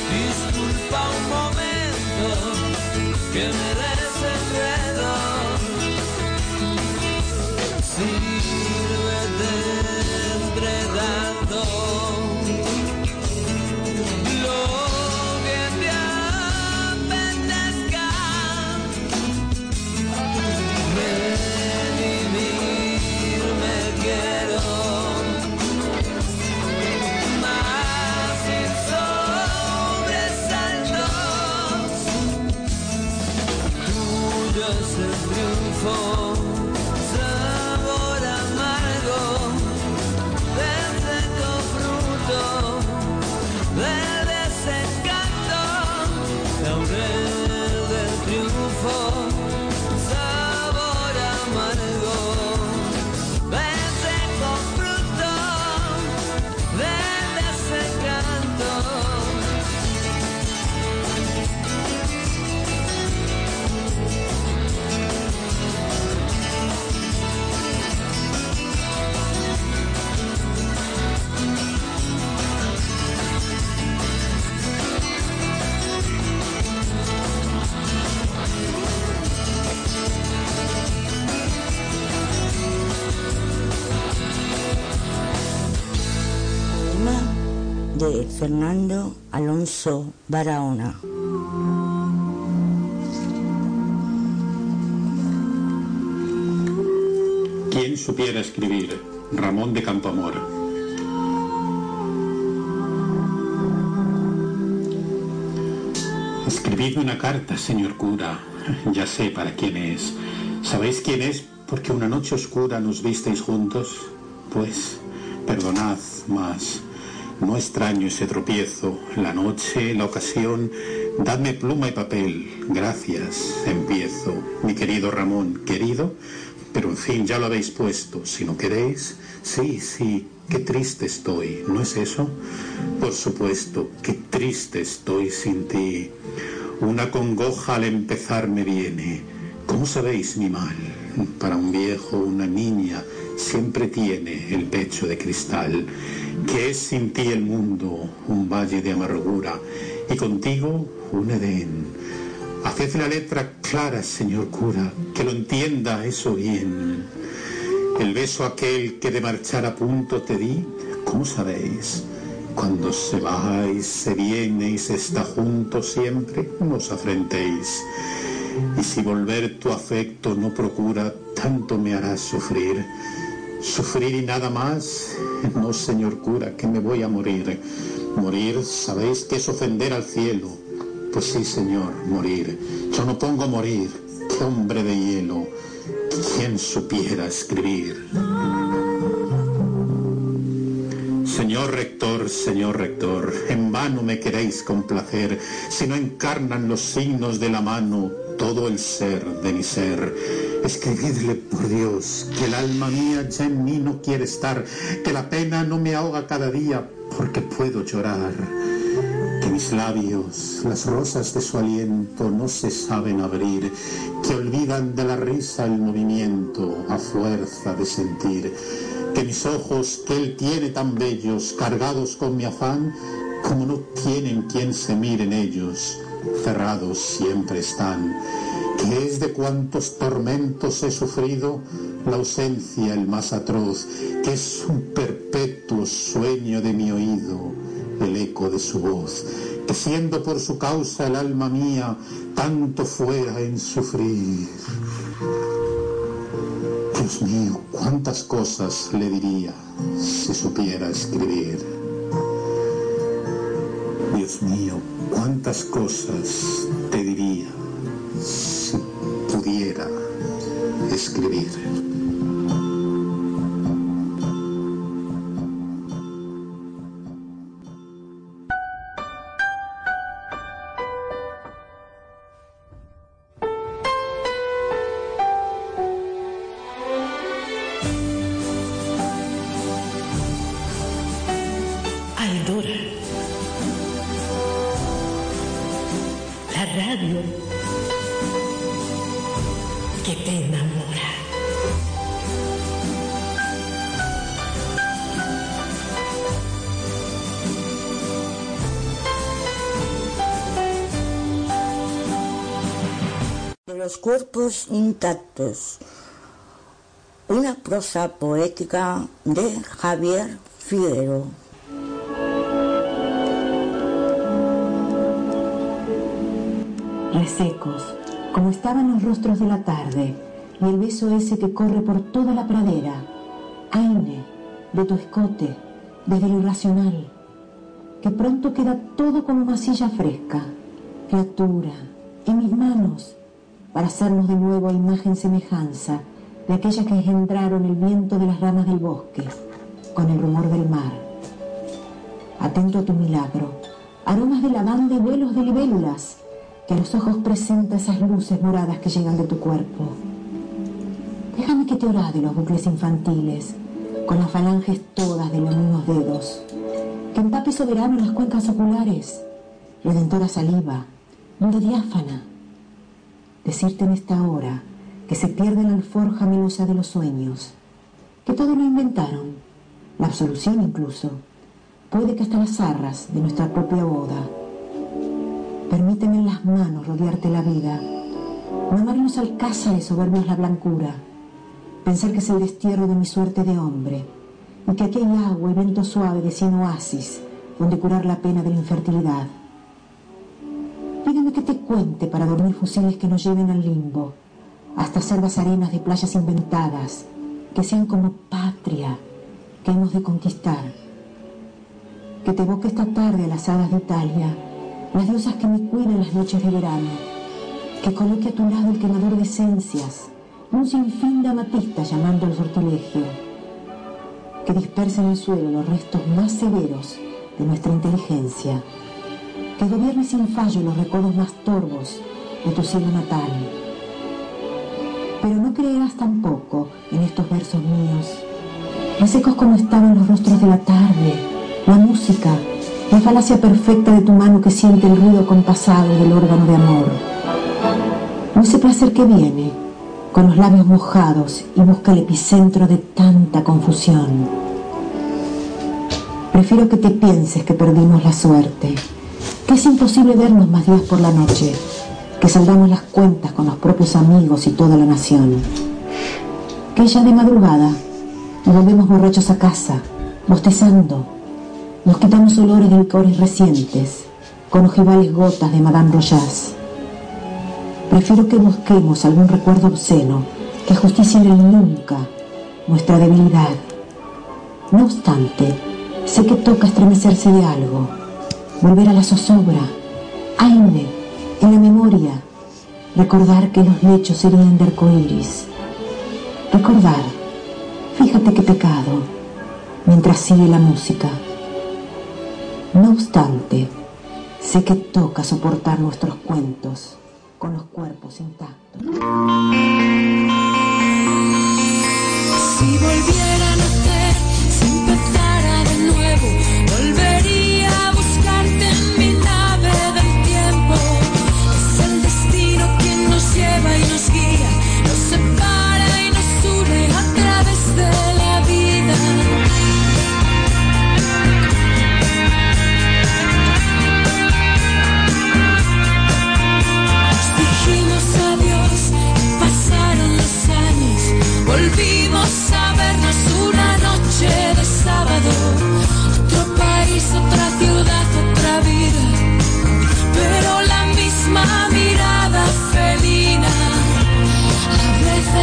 Speaker 1: Disculpa un momento que
Speaker 5: Fernando Alonso Barahona.
Speaker 8: ¿Quién supiera escribir? Ramón de Campoamor. Escribidme una carta, señor cura. Ya sé para quién es. ¿Sabéis quién es? Porque una noche oscura nos visteis juntos. Pues, perdonad, mas no extraño ese tropiezo. La noche, la ocasión. Dadme pluma y papel. Gracias. Empiezo. Mi querido Ramón, querido. Pero en fin, ya lo habéis puesto. Si no queréis, sí, sí, qué triste estoy, ¿no es eso? Por supuesto, qué triste estoy sin ti. Una congoja al empezar me viene. ¿Cómo sabéis mi mal? Para un viejo, una niña, siempre tiene el pecho de cristal. Que es sin ti el mundo, un valle de amargura, y contigo un Edén. Haced la letra clara, señor cura, que lo entienda eso bien. El beso aquel que de marchar a punto te di, ¿cómo sabéis? Cuando se va y se viene y se está junto siempre, no os afrentéis. Y si volver tu afecto no procura, tanto me harás sufrir. Sufrir y nada más, no, señor cura, que me voy a morir. Morir, sabéis que es ofender al cielo. Pues sí, señor, morir. Yo no pongo morir. Hombre de hielo. ¿Quién supiera escribir? Señor rector, señor rector, en vano me queréis complacer, si no encarnan los signos de la mano todo el ser de mi ser. Escribidle, por Dios, que el alma mía ya en mí no quiere estar, que la pena no me ahoga cada día porque puedo llorar que mis labios, las rosas de su aliento, no se saben abrir, que olvidan de la risa el movimiento a fuerza de sentir, que mis ojos que él tiene tan bellos, cargados con mi afán, como no tienen quien se mire en ellos, cerrados siempre están, que es de cuantos tormentos he sufrido, la ausencia el más atroz, que es un perpetuo sueño de mi oído, el eco de su voz, que siendo por su causa el alma mía tanto fuera en sufrir. Dios mío, cuántas cosas le diría si supiera escribir. Dios mío, cuántas cosas te diría escribir.
Speaker 4: Cuerpos intactos. Una prosa poética de Javier Figuero.
Speaker 11: resecos, como estaban los rostros de la tarde y el beso ese que corre por toda la pradera. Aine, de tu escote, desde lo irracional, que pronto queda todo como masilla fresca, criatura, en mis manos, para hacernos de nuevo a imagen semejanza de aquella que engendraron el viento de las ramas del bosque, con el rumor del mar. Atento a tu milagro, aromas de lavanda y vuelos de libélulas, que a los ojos presenta esas luces moradas que llegan de tu cuerpo. Déjame que te de los bucles infantiles, con las falanges todas de los mismos dedos, que empape soberano las cuencas oculares, redentora saliva, mundo diáfana. Decirte en esta hora que se pierde la alforja melosa de los sueños, que todo lo inventaron, la absolución incluso, puede que hasta las arras de nuestra propia boda Permíteme en las manos rodearte la vida, no amarnos alcázar y soberbios la blancura, pensar que es el destierro de mi suerte de hombre, y que aquí hay agua y viento suave de cien oasis donde curar la pena de la infertilidad. Pídeme que te cuente para dormir fusiles que nos lleven al limbo, hasta selvas arenas de playas inventadas, que sean como patria que hemos de conquistar. Que te evoque esta tarde a las hadas de Italia, las diosas que me cuidan las noches de verano, que coloque a tu lado el quemador de esencias, un sinfín de amatistas llamando al sortilegio, que disperse en el suelo los restos más severos de nuestra inteligencia, que gobierne sin fallo los recodos más torvos de tu cielo natal. Pero no creerás tampoco en estos versos míos, secos como estaban los rostros de la tarde, la música, la falacia perfecta de tu mano que siente el ruido compasado del órgano de amor. No ese placer que viene, con los labios mojados y busca el epicentro de tanta confusión. Prefiero que te pienses que perdimos la suerte, es imposible vernos más días por la noche, que saldamos las cuentas con los propios amigos y toda la nación. Que ya de madrugada nos volvemos borrachos a casa, bostezando, nos quitamos olores de licores recientes, con ojivales gotas de Madame Rojas. Prefiero que busquemos algún recuerdo obsceno que justicie en el nunca nuestra debilidad. No obstante, sé que toca estremecerse de algo, volver a la zozobra, aire, en la memoria, recordar que los lechos serían de arcoíris. Recordar, fíjate qué pecado, mientras sigue la música. No obstante, sé que toca soportar nuestros cuentos con los cuerpos intactos.
Speaker 12: Si volviera a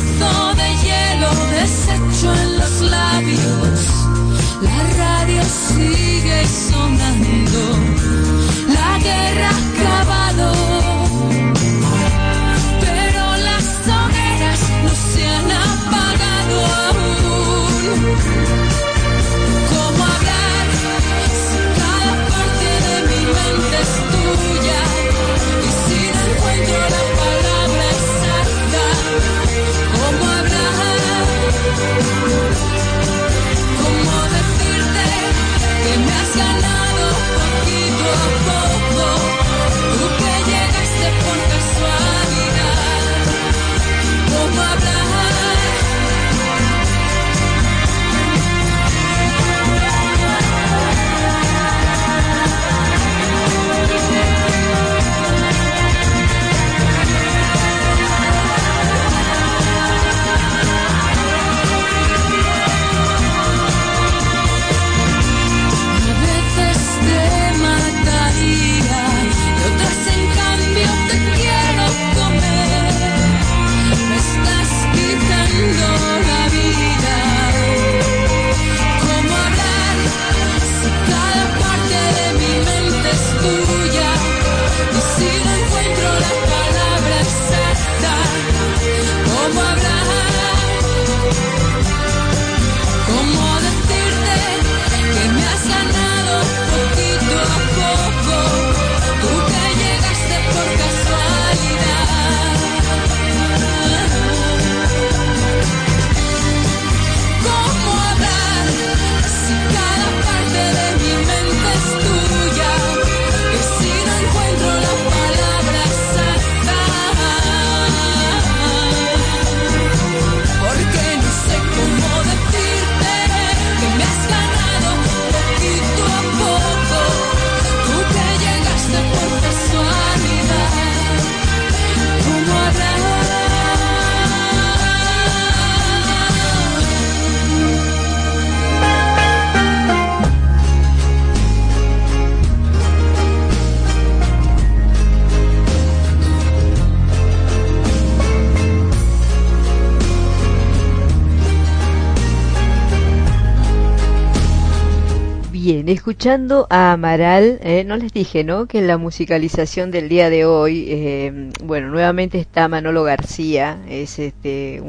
Speaker 12: de hielo deshecho en los labios. La radio sigue
Speaker 2: sonando. Escuchando a Amaral, eh, no les dije, ¿no? Que en la musicalización del día de hoy, eh, bueno, nuevamente está Manolo García, es este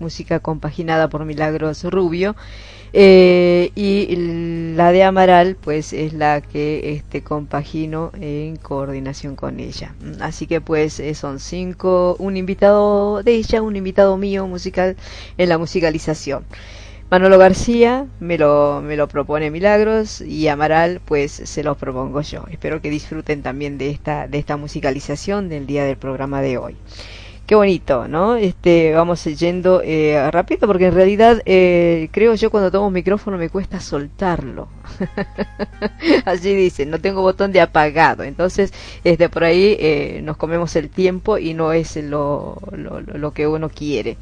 Speaker 2: música compaginada por Milagros Rubio, eh, y la de Amaral, pues es la que este compagino en coordinación con ella. Así que pues eh, son cinco, un invitado de ella, un invitado mío musical en la musicalización. Manolo García me lo, me lo propone Milagros y Amaral pues se los propongo yo. Espero que disfruten también de esta, de esta musicalización del día del programa de hoy. Qué bonito, ¿no? Este, vamos yendo eh, rápido porque en realidad eh, creo yo cuando tomo un micrófono me cuesta soltarlo. <laughs> Así dice, no tengo botón de apagado. Entonces, este, por ahí eh, nos comemos el tiempo y no es lo, lo, lo que uno quiere.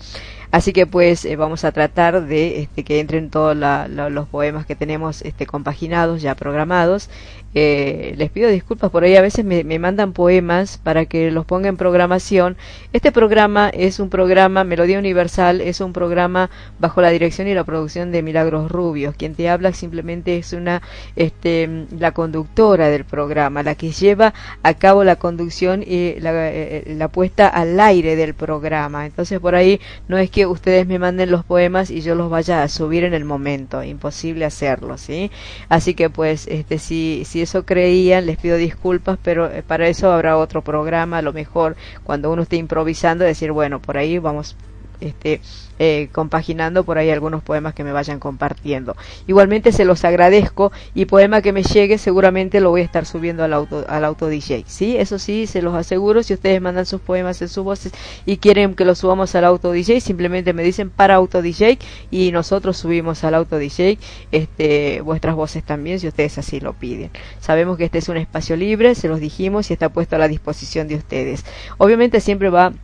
Speaker 2: Así que pues eh, vamos a tratar de este, que entren todos los poemas que tenemos este, compaginados, ya programados. Eh, les pido disculpas por ahí, a veces me, mandan poemas para que los ponga en programación. Este programa es un programa, Melodía Universal, es un programa bajo la dirección y la producción de Milagros Rubios. Quien te habla simplemente es una, este, la conductora del programa, la que lleva a cabo la conducción y la, eh, la puesta al aire del programa. Entonces por ahí no es que ustedes me manden los poemas y yo los vaya a subir en el momento, imposible hacerlo, ¿sí? Así que pues este si si eso creían, les pido disculpas, pero eh, para eso habrá otro programa, a lo mejor cuando uno esté improvisando decir, bueno, por ahí vamos este eh, compaginando por ahí algunos poemas que me vayan compartiendo. Igualmente se los agradezco y poema que me llegue seguramente lo voy a estar subiendo al auto, al auto DJ. ¿sí? Eso sí, se los aseguro. Si ustedes mandan sus poemas en sus voces y quieren que los subamos al auto DJ, simplemente me dicen para auto DJ y nosotros subimos al auto DJ este, vuestras voces también si ustedes así lo piden. Sabemos que este es un espacio libre, se los dijimos y está puesto a la disposición de ustedes. Obviamente siempre va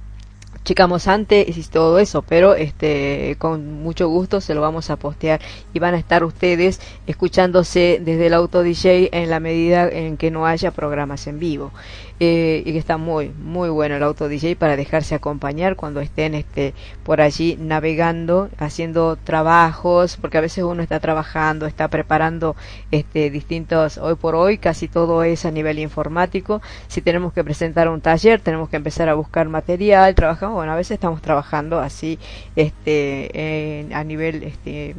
Speaker 2: checamos antes y todo eso, pero este con mucho gusto se lo vamos a postear. Y van a estar ustedes escuchándose desde el auto DJ en la medida en que no haya programas en vivo eh, y que está muy muy bueno el auto DJ para dejarse acompañar cuando estén este por allí navegando haciendo trabajos porque a veces uno está trabajando está preparando este distintos hoy por hoy casi todo es a nivel informático. Si tenemos que presentar un taller tenemos que empezar a buscar material trabajamos bueno a veces estamos trabajando así este a nivel este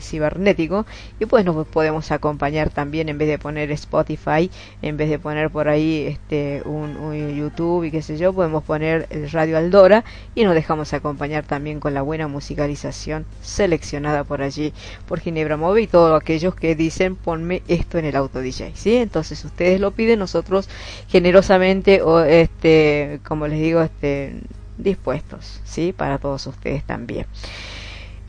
Speaker 2: cibernético y pues nos podemos acompañar también en vez de poner Spotify en vez de poner por ahí este un, YouTube y qué sé yo, podemos poner el Radio Aldora y nos dejamos acompañar también con la buena musicalización seleccionada por allí por Ginebra Move y todos aquellos que dicen ponme esto en el auto DJ, ¿sí? Entonces ustedes lo piden, nosotros generosamente o este, como les digo, este dispuestos, ¿sí? Para todos ustedes también.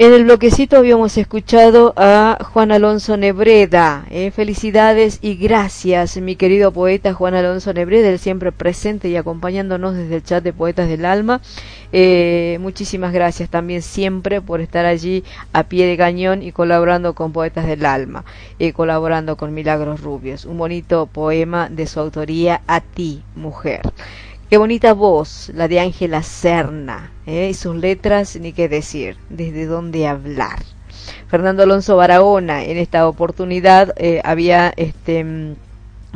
Speaker 2: En el bloquecito habíamos escuchado a Juan Alonso Nebreda. Eh, felicidades y gracias, mi querido poeta Juan Alonso Nebreda, el siempre presente y acompañándonos desde el chat de Poetas del Alma. Eh, muchísimas gracias también siempre por estar allí a pie de cañón y colaborando con Poetas del Alma, eh, colaborando con Milagros Rubios. Un bonito poema de su autoría a ti, mujer. Qué bonita voz, la de Ángela Serna, ¿eh? y sus letras, ni qué decir, desde dónde hablar. Fernando Alonso Barahona, en esta oportunidad, eh, había este, mm,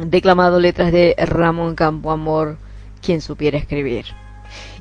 Speaker 2: declamado letras de Ramón Campo Amor, quien supiera escribir.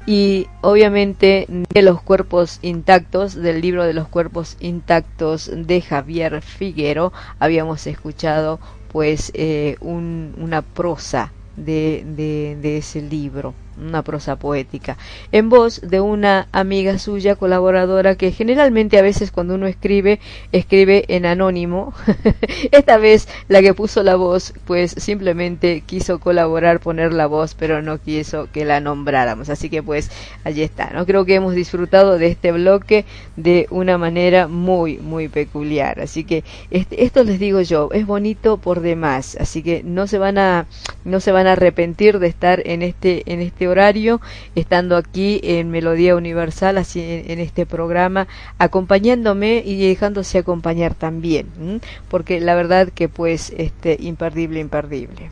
Speaker 2: Y obviamente de los cuerpos intactos, del libro de los cuerpos intactos de Javier Figuero, habíamos escuchado pues eh, un, una prosa de, de, de ese libro una prosa poética, en voz de una amiga suya colaboradora que generalmente a veces cuando uno escribe, escribe en anónimo. <laughs> Esta vez la que puso la voz, pues simplemente quiso colaborar, poner la voz, pero no quiso que la nombráramos. Así que pues allí está. No creo que hemos disfrutado de este bloque de una manera muy, muy peculiar. Así que este, esto les digo yo, es bonito por demás. Así que no se van a, no se van a arrepentir de estar en este, en este horario, estando aquí en Melodía Universal, así en, este programa, acompañándome y dejándose acompañar también, porque la verdad que pues este imperdible, imperdible.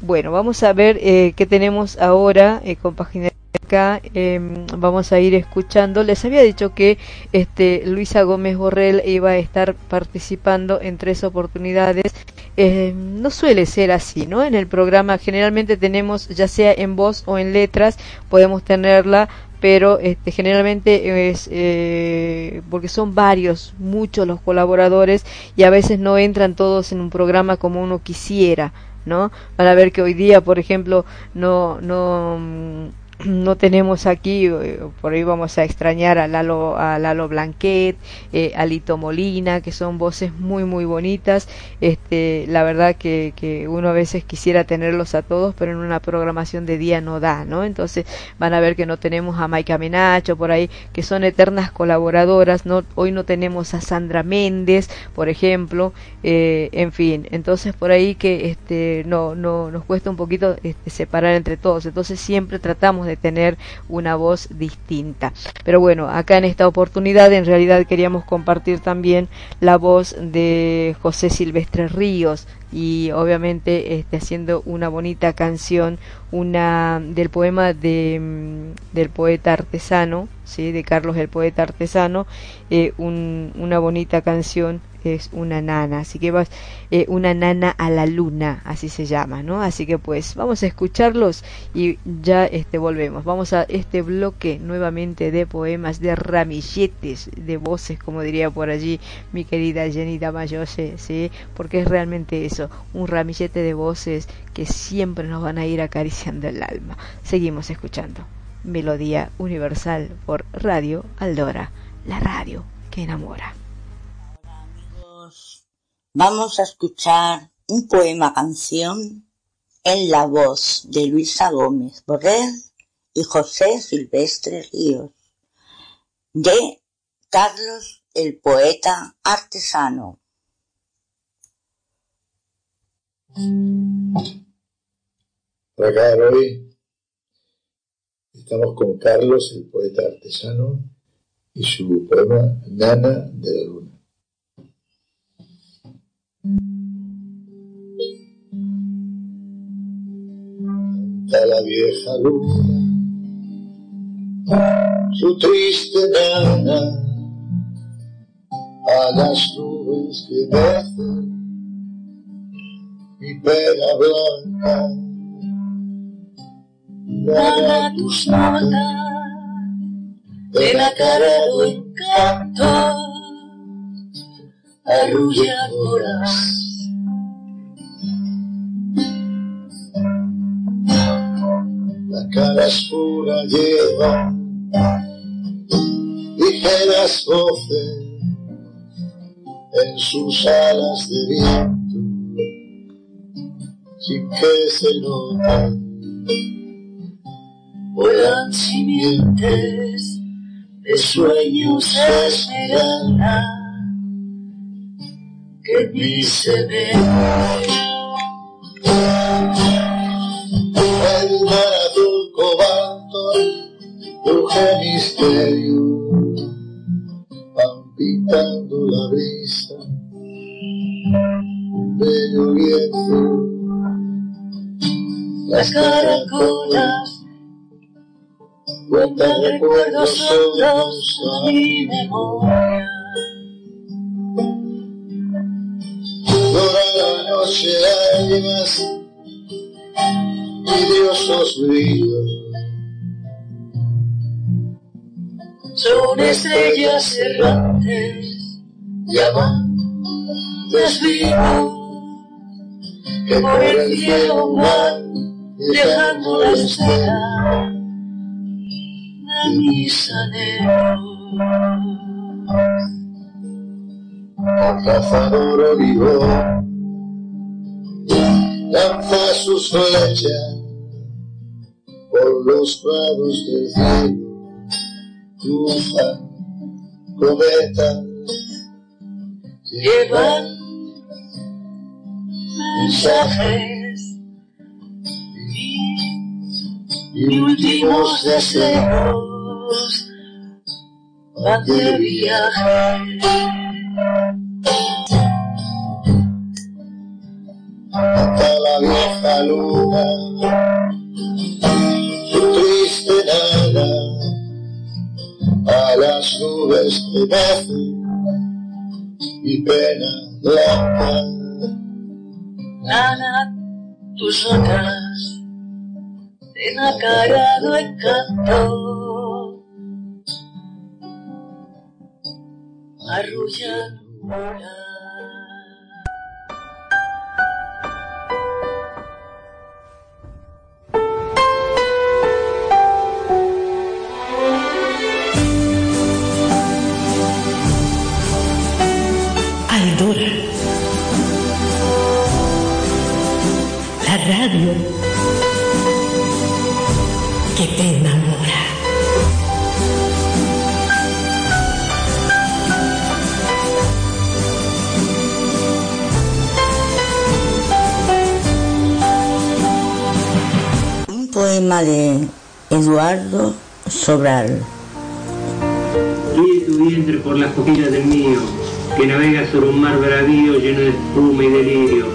Speaker 2: Bueno, vamos a ver eh, qué tenemos ahora, eh, acá em, vamos a ir escuchando. Les había dicho que este Luisa Gómez Borrell iba a estar participando en tres oportunidades. Em, no suele ser así, ¿no? En el programa generalmente tenemos, ya sea en voz o en letras, podemos tenerla, pero este, generalmente es eh, porque son varios, muchos los colaboradores y a veces no entran todos en un programa como uno quisiera. ¿no? Van a ver que hoy día, por ejemplo, no, no, mm, <clears throat> no tenemos aquí, eh, por ahí vamos a extrañar a Lalo, a Lalo Blanquet, eh, a Lito Molina, que son voces muy muy bonitas. Este, la verdad que, que uno a veces quisiera tenerlos a todos, pero en una programación de día no da, ¿no? Entonces van a ver que no tenemos a Maika Menacho por ahí, que son eternas colaboradoras, ¿no? Hoy no tenemos a Sandra Méndez, por ejemplo, eh, en fin, entonces por ahí que este, no, no, nos cuesta un poquito este, separar entre todos, entonces siempre tratamos de tener una voz distinta. Pero bueno, acá en esta oportunidad en realidad queríamos compartir también la voz de José Silvestre Ríos y obviamente este, haciendo una bonita canción, una del poema de, mm, del poeta artesano, ¿sí? de Carlos el poeta artesano, eh, un, una bonita canción es una nana, así que vas eh, una nana a la luna, así se llama, ¿no? Así que pues vamos a escucharlos y ya este volvemos. Vamos a este bloque nuevamente de poemas, de ramilletes, de voces, como diría por allí mi querida Jenny Damayose, ¿sí? Porque es realmente eso, un ramillete de voces que siempre nos van a ir acariciando el alma. Seguimos escuchando. Melodía Universal por Radio Aldora, la radio que enamora.
Speaker 5: Vamos a escuchar un poema canción en la voz de Luisa Gómez Borrell y José Silvestre Ríos, de Carlos el poeta artesano.
Speaker 13: Para hoy estamos con Carlos el poeta artesano y su poema Nana de la Luna. Canta la vieja luna, su triste nana, a las nubes que mecen mi pena blanca.
Speaker 14: Nana tus notas de nacarado encanto arrulladoras.
Speaker 13: La cara oscura lleva ligeras voces en sus alas de viento, sin que se noten
Speaker 14: vuelan simientes de sueños esmeralda que se ve.
Speaker 13: El mar azul cobalto cruje misterio, van la brisa, un bello lienzo,
Speaker 14: Las caracolas cuentan recuerdos hondos a mi memoria.
Speaker 13: Dora la noche lágrimas, vidriosos brillos,
Speaker 14: Son estrellas errantes, llamantes vivos, que por el cielo van dejando la estela de mis anhelos.
Speaker 13: el cazador olivo, lanza sus flechas por los prados del cielo, cruza cometas,
Speaker 14: Llevan mensajes y últimos deseos de viaje.
Speaker 13: hasta la vieja luna, su triste las nubes que nacen mi pena blanca.
Speaker 15: Nana, tus otras en acarado encanto. Arrulla
Speaker 4: Aldora. La radio
Speaker 5: poema de Eduardo Sobral.
Speaker 16: Tu vientre por las coquillas del mío, que navega sobre un mar bravío lleno de espuma y delirio.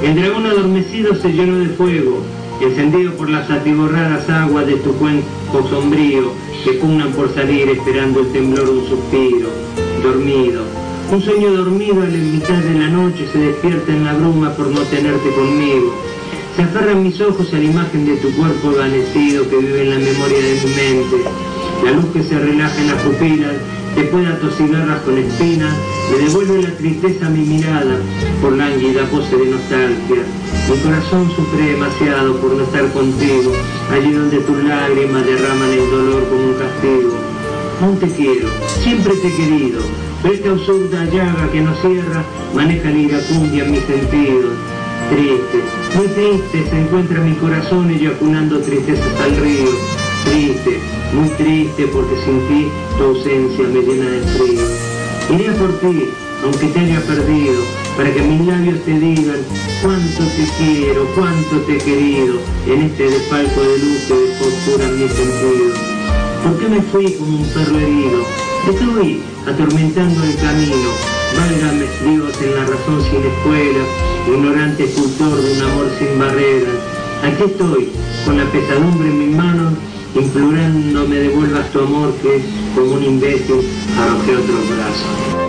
Speaker 16: El dragón adormecido se llenó de fuego, encendido por las atiborradas aguas de tu cuenco sombrío, que pugnan por salir esperando el temblor un suspiro, dormido. Un sueño dormido a la mitad de la noche se despierta en la bruma por no tenerte conmigo. Se aferran mis ojos a la imagen de tu cuerpo evanecido que vive en la memoria de mi mente. La luz que se relaja en las pupilas, después de atosigarlas con espinas, me devuelve la tristeza a mi mirada por lánguida pose de nostalgia. Mi corazón sufre demasiado por no estar contigo, allí donde tus lágrimas derraman el dolor como un castigo. Aún te quiero, siempre te he querido, pero esta absurda llaga que no cierra maneja la iracundia en mis sentidos. Triste, muy triste se encuentra mi corazón eyaculando tristezas al río. Triste, muy triste porque sin ti tu ausencia me llena de frío. Iré por ti, aunque te haya perdido, para que mis labios te digan cuánto te quiero, cuánto te he querido, en este desfalco de luz que desconturan mis sentidos. ¿Por qué me fui como un perro herido? Estoy atormentando el camino, válgame Dios en la razón sin escuela, ignorante escultor de un amor sin barreras. Aquí estoy, con la pesadumbre en mis manos, implorando me devuelvas tu amor que, como un imbécil, arrojé otros brazos.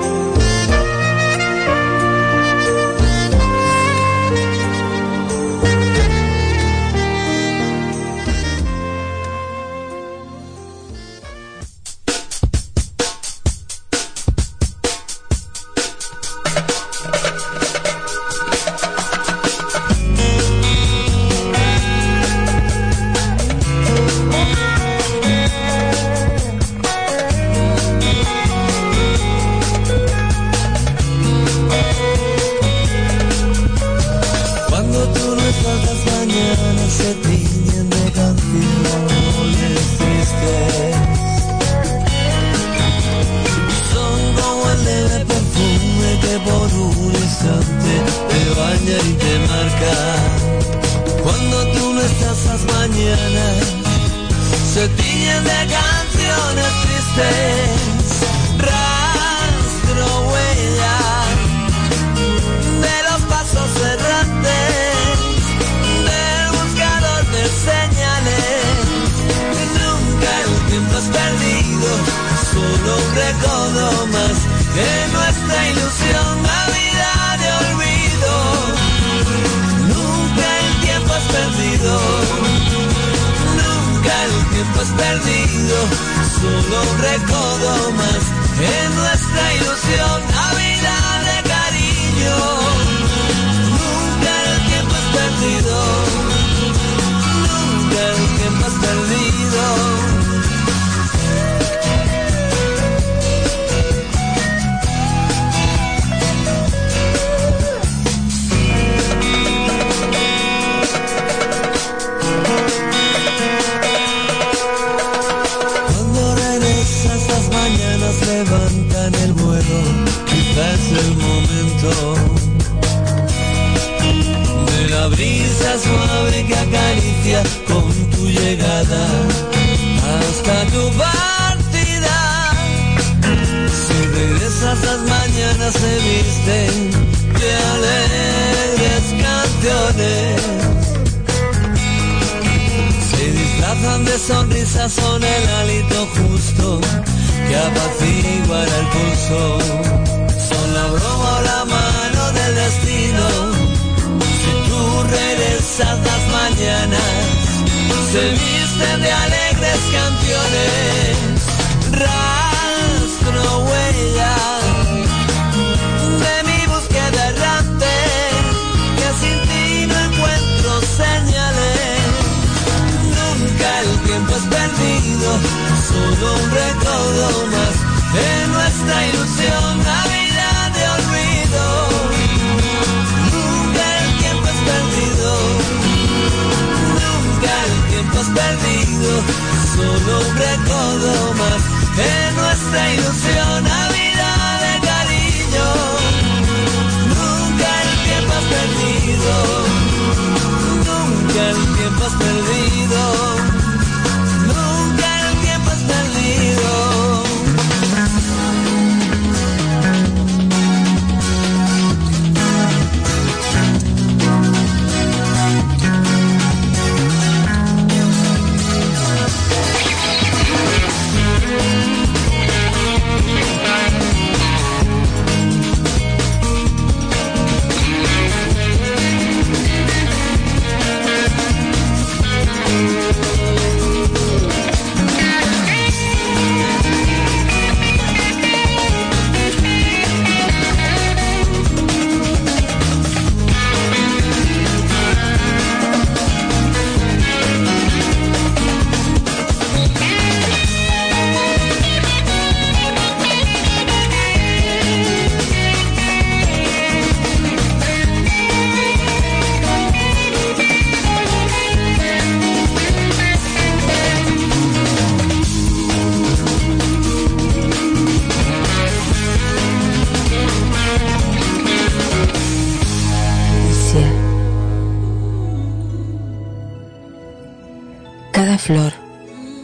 Speaker 12: Flor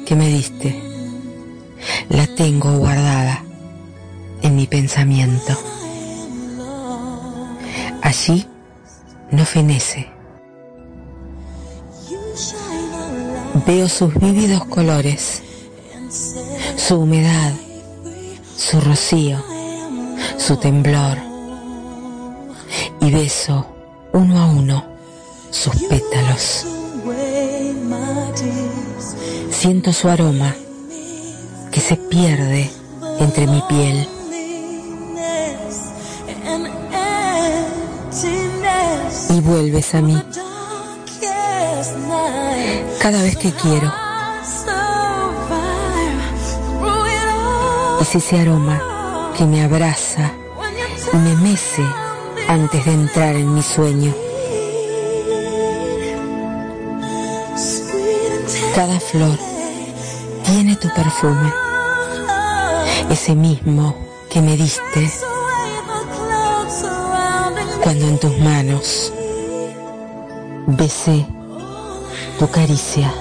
Speaker 12: que me diste la tengo guardada en mi pensamiento. Allí no fenece. Veo sus vívidos colores, su humedad, su rocío, su temblor y beso uno a uno sus pétalos. Siento su aroma que se pierde entre mi piel. Y vuelves a mí cada vez que quiero. Es ese aroma que me abraza y me mece antes de entrar en mi sueño. Cada flor tu perfume, ese mismo que me diste cuando en tus manos besé tu caricia.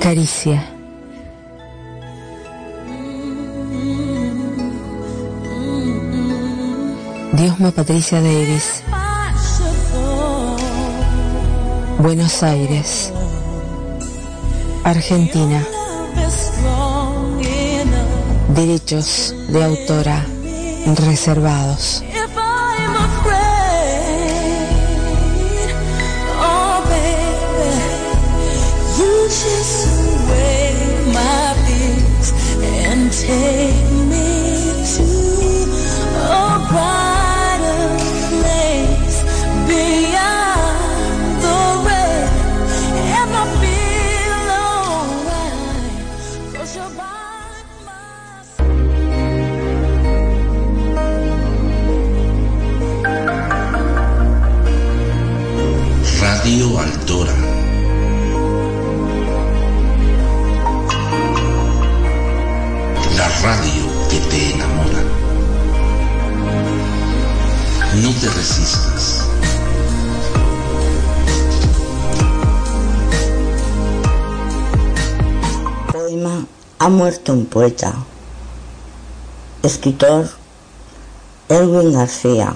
Speaker 12: Caricia. Diosma Patricia Davis. Buenos Aires. Argentina. Derechos de autora reservados.
Speaker 5: ha muerto un poeta, escritor Erwin García.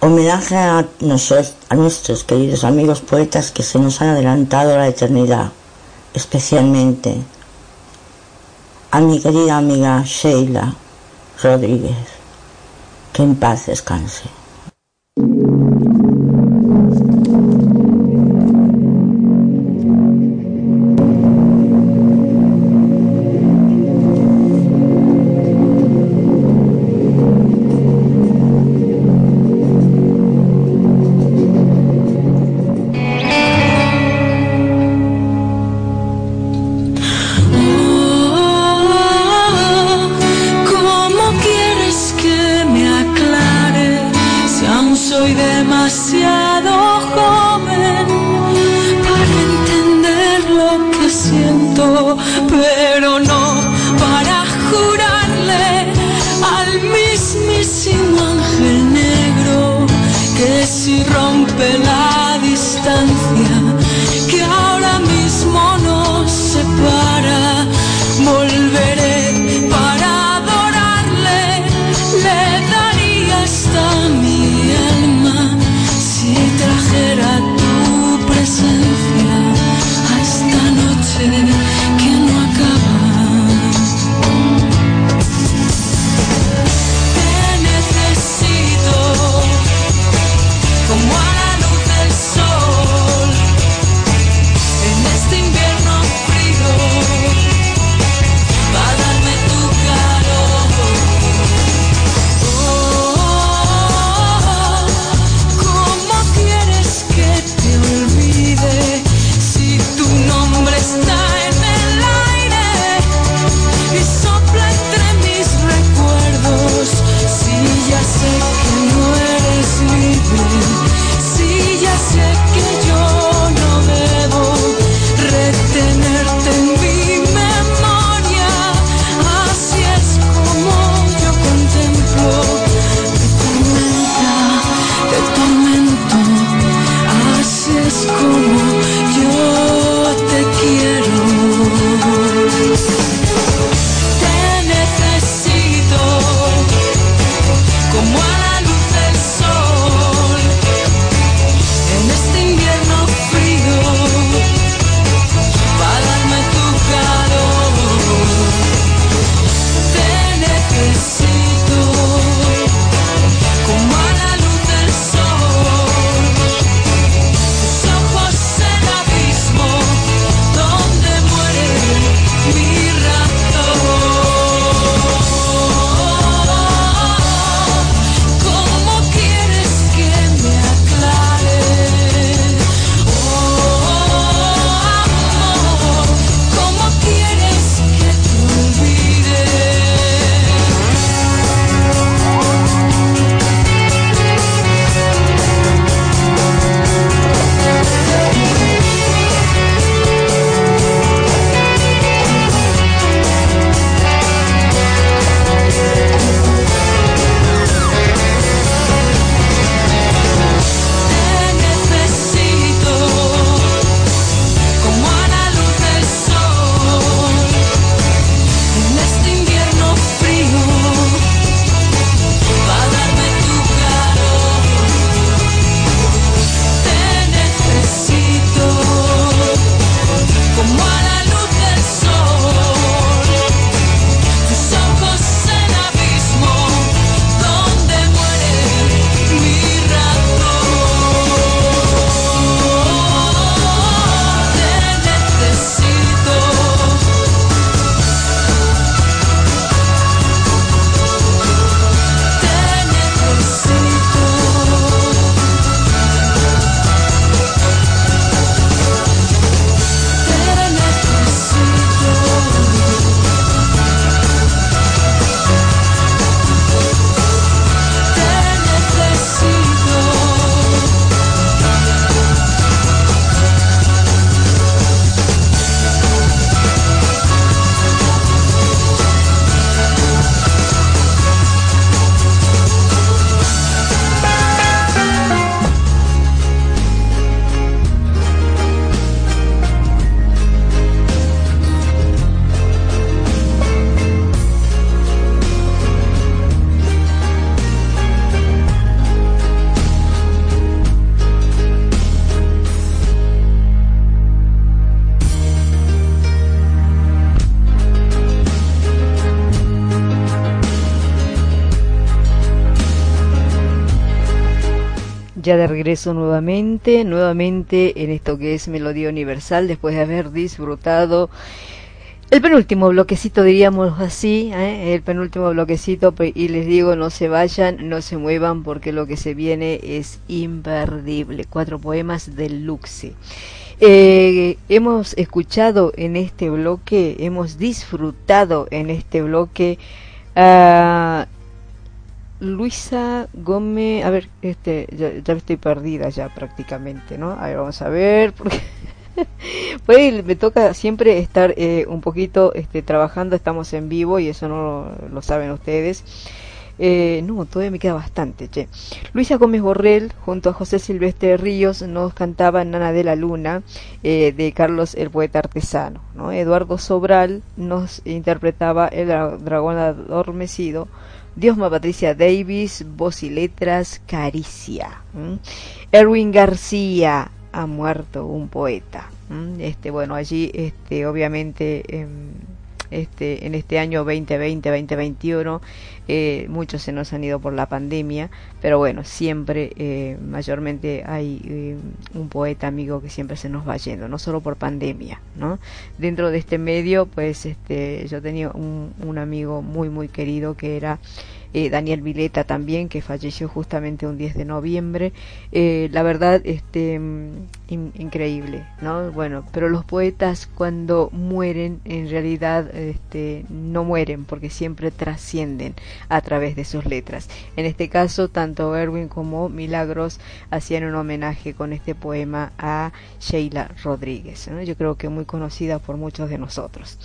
Speaker 12: Homenaje a, a nuestros queridos amigos poetas que se nos han adelantado a la eternidad, especialmente a mi querida amiga Sheila Rodríguez. Que en paz descanse.
Speaker 2: Regreso nuevamente, nuevamente en esto que es Melodía Universal, después de haber disfrutado el penúltimo bloquecito, diríamos así, ¿eh? el penúltimo bloquecito, y les digo, no se vayan, no se muevan, porque lo que se viene es imperdible. Cuatro poemas del Luxe. Eh, hemos escuchado en este bloque, hemos disfrutado en este bloque a Luisa Gómez, a ver, este, ya, estoy perdida ya prácticamente, ¿no? A ver, vamos a ver, porque <laughs> pues me toca siempre estar eh, un poquito este, trabajando, estamos en vivo y eso no lo, saben ustedes. Eh, no, todavía me queda bastante, che. Luisa Gómez Borrell, junto a José Silvestre Ríos, nos cantaba Nana de la Luna, eh, de Carlos el Poeta Artesano. ¿no? Eduardo Sobral nos interpretaba El Dragón Adormecido, Diosma Patricia Davis, voz y letras, Caricia. Erwin García, ha muerto un poeta. Este, bueno, allí, este, obviamente, em, este, en este año 2020-2021, eh, muchos se nos han ido por la pandemia, pero bueno, siempre, eh, mayormente hay eh, un poeta amigo que siempre se nos va yendo, no solo por pandemia, ¿no? Dentro de este medio, pues, este, yo tenía un, un amigo muy, muy querido que era eh, Daniel Vileta también, que falleció justamente un 10 de noviembre. Eh, la verdad, este, mm, increíble, ¿no? Bueno, pero los poetas cuando mueren, en realidad este, no mueren, porque siempre trascienden a través de sus letras. En este caso, tanto Erwin como Milagros hacían un homenaje con este poema a Sheila Rodríguez, yo creo que muy conocida por muchos de nosotros.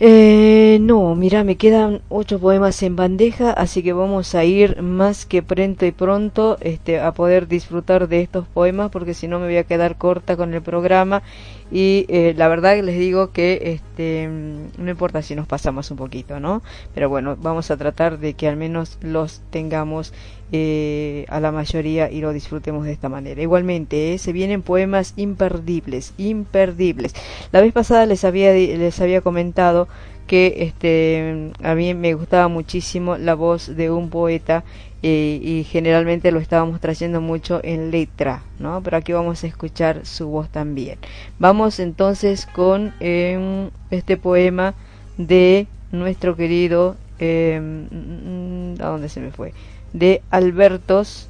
Speaker 2: Eh, no, mira, me quedan ocho poemas en bandeja, así que vamos a ir más que pronto y pronto este, a poder disfrutar de estos poemas, porque si no me voy a quedar corta con el programa. Y eh, la verdad les digo que este, no importa si nos pasamos un poquito, ¿no? Pero bueno, vamos a tratar de que al menos los tengamos eh, a la mayoría y lo disfrutemos de esta manera. Igualmente, eh, se vienen poemas imperdibles, imperdibles. La vez pasada les había, les había comentado que este, a mí me gustaba muchísimo la voz de un poeta eh, y generalmente lo estábamos trayendo mucho en letra, ¿no? Pero aquí vamos a escuchar su voz también. Vamos entonces con em, este poema de nuestro querido, em, mm, ¿a dónde se me fue? De Albertos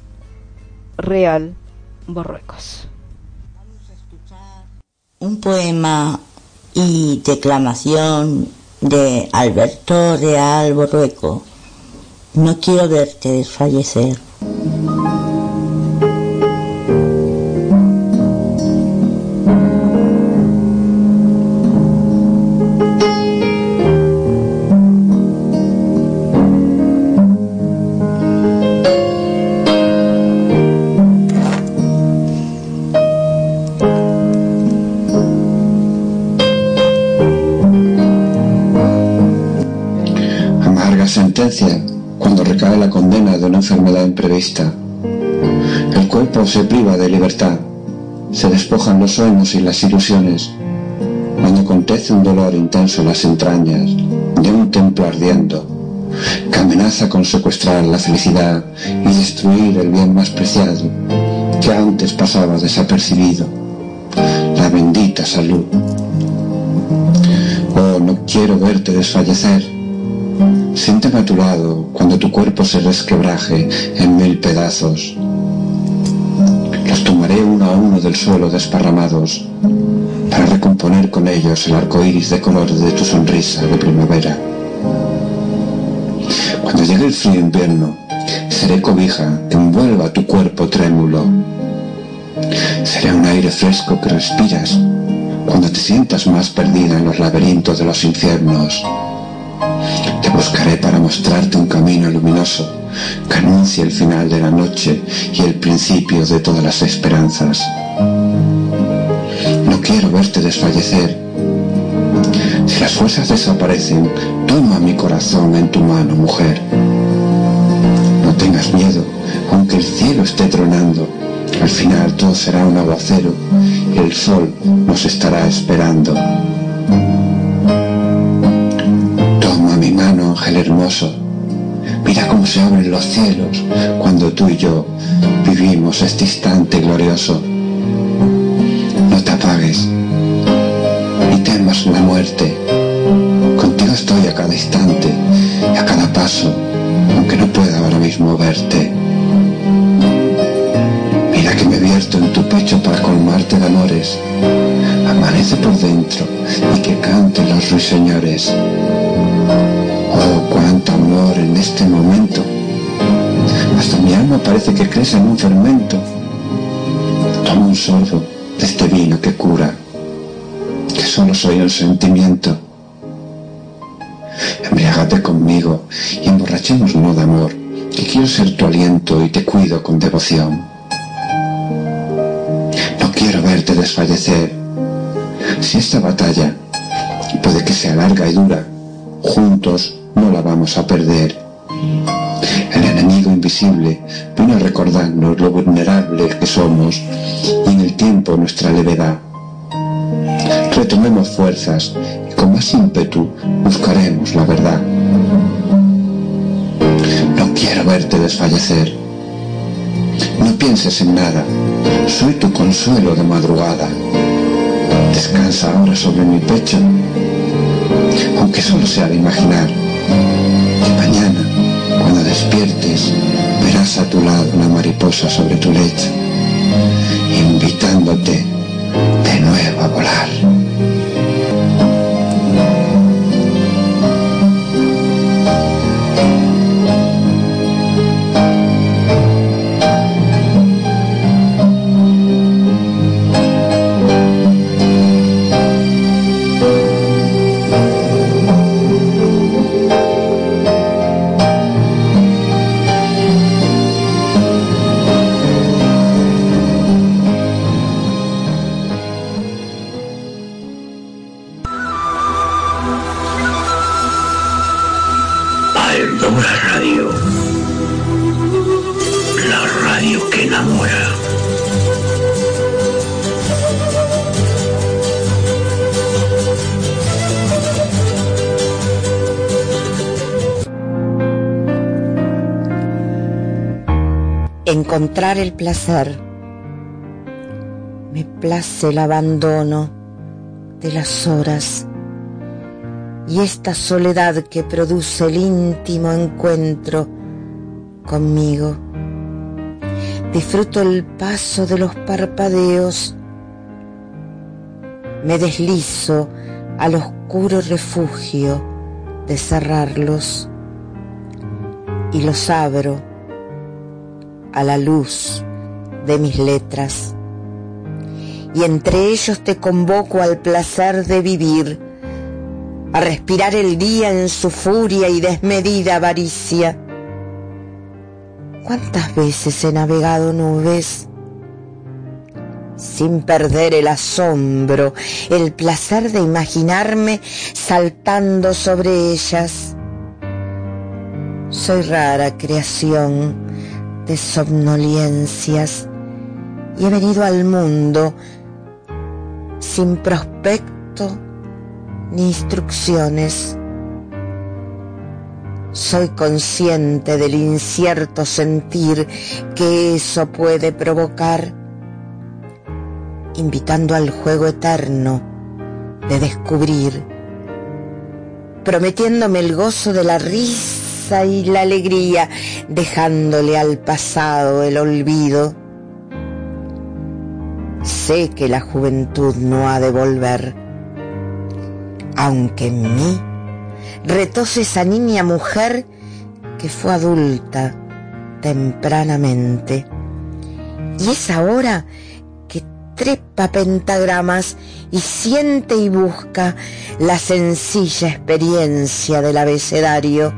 Speaker 2: Real Borruecos.
Speaker 5: Un poema y declamación de Alberto Real Borrueco. No quiero verte desfallecer.
Speaker 17: Cuando recae la condena de una enfermedad imprevista. El cuerpo se priva de libertad, se despojan los sueños y las ilusiones, cuando acontece un dolor intenso en las entrañas de un templo ardiendo, que amenaza con secuestrar la felicidad y destruir el bien más preciado que antes pasaba desapercibido, la bendita salud. Oh, no quiero verte desfallecer Siéntame a tu lado cuando tu cuerpo se resquebraje en mil pedazos. Los tomaré uno a uno del suelo desparramados para recomponer con ellos el arco iris de colores de tu sonrisa de primavera. Cuando llegue el frío invierno, seré cobija envuelva tu cuerpo trémulo. Seré un aire fresco que respiras cuando te sientas más perdida en los laberintos de los infiernos. Buscaré para mostrarte un camino luminoso que anuncie el final de la noche y el principio de todas las esperanzas. No quiero verte desfallecer. Si las fuerzas desaparecen, toma mi corazón en tu mano, mujer. No tengas miedo, aunque el cielo esté tronando. Al final todo será un aguacero y el sol nos estará esperando. Ángel hermoso. Mira cómo se abren los cielos cuando tú y yo vivimos este instante glorioso. No te apagues, ni temas la muerte. Contigo estoy a cada instante, a cada paso, aunque no pueda ahora mismo verte. Mira que me vierto en tu pecho para colmarte de amores. Amanece por dentro y que canten los ruiseñores. Amor en este momento. Hasta mi alma parece que crece en un fermento. Toma un sorbo de este vino que cura, que solo soy un sentimiento. Embriágate conmigo y emborrachémonos de amor, que quiero ser tu aliento y te cuido con devoción. No quiero verte desfallecer. Si esta batalla puede que sea larga y dura, juntos no la vamos a perder. El enemigo invisible vino a recordarnos lo vulnerable que somos y en el tiempo nuestra levedad. Retomemos fuerzas y con más ímpetu buscaremos la verdad. No quiero verte desfallecer. No pienses en nada. Soy tu consuelo de madrugada. Descansa ahora sobre mi pecho, aunque solo sea de imaginar. Despiertes, verás a tu lado una mariposa sobre tu lecho, invitándote de nuevo a volar.
Speaker 5: El placer. Me place el abandono de las horas y esta soledad que produce el íntimo encuentro conmigo. Disfruto el paso de los parpadeos, me deslizo al oscuro refugio de cerrarlos y los abro a la luz de mis letras. Y entre ellos te convoco al placer de vivir, a respirar el día en su furia y desmedida avaricia. ¿Cuántas veces he navegado nubes? Sin perder el asombro, el placer de imaginarme saltando sobre ellas. Soy rara creación de somnolencias y he venido al mundo sin prospecto ni instrucciones. Soy consciente del incierto sentir que eso puede provocar, invitando al juego eterno de descubrir, prometiéndome el gozo de la risa y la alegría, dejándole al pasado el olvido. Sé que la juventud no ha de volver aunque en mí retose esa niña mujer que fue adulta tempranamente. Y es ahora que trepa pentagramas y siente y busca la sencilla experiencia del abecedario,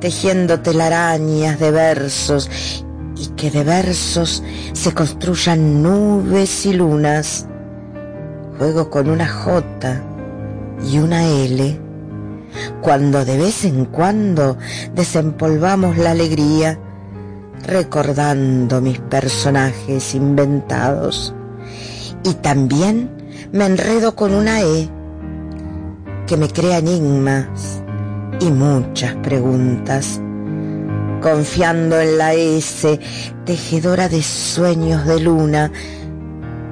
Speaker 5: tejiendo telarañas de versos y que de versos se construyan nubes y lunas. Juego con una jota y una L, cuando de vez en cuando desempolvamos la alegría, recordando mis personajes inventados. Y también me enredo con una E, que me crea enigmas y muchas preguntas, confiando en la S, tejedora de sueños de luna,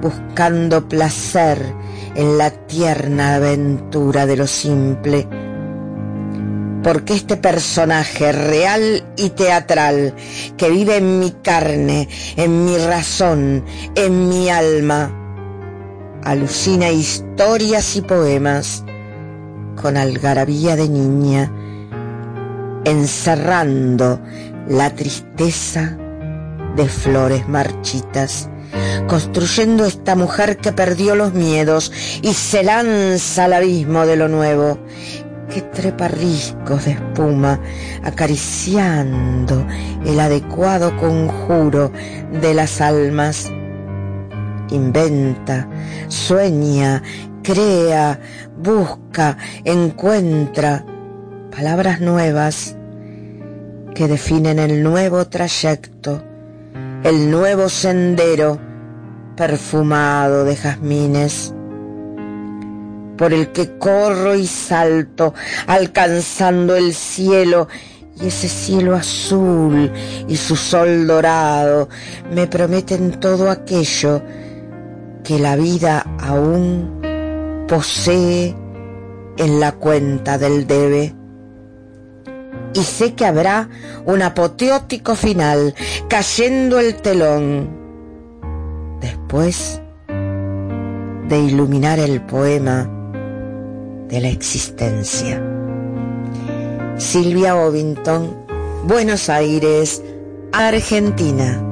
Speaker 5: buscando placer en la tierna aventura de lo simple. Porque este personaje real y teatral que vive en mi carne, en mi razón, en mi alma, alucina historias y poemas con algarabía de niña, encerrando la tristeza de flores marchitas, construyendo esta mujer que perdió los miedos y se lanza al abismo de lo nuevo, que trepa riscos de espuma, acariciando el adecuado conjuro de las almas. Inventa, sueña, crea, busca, encuentra palabras nuevas que definen el nuevo trayecto, el nuevo sendero perfumado de jazmines, por el que corro y salto, alcanzando el cielo, y ese cielo azul y su sol dorado me prometen todo aquello que la vida aún posee en la cuenta del debe y sé que habrá un apoteótico final, cayendo el telón, después de iluminar el poema de la existencia. Silvia Ovington, Buenos Aires, Argentina.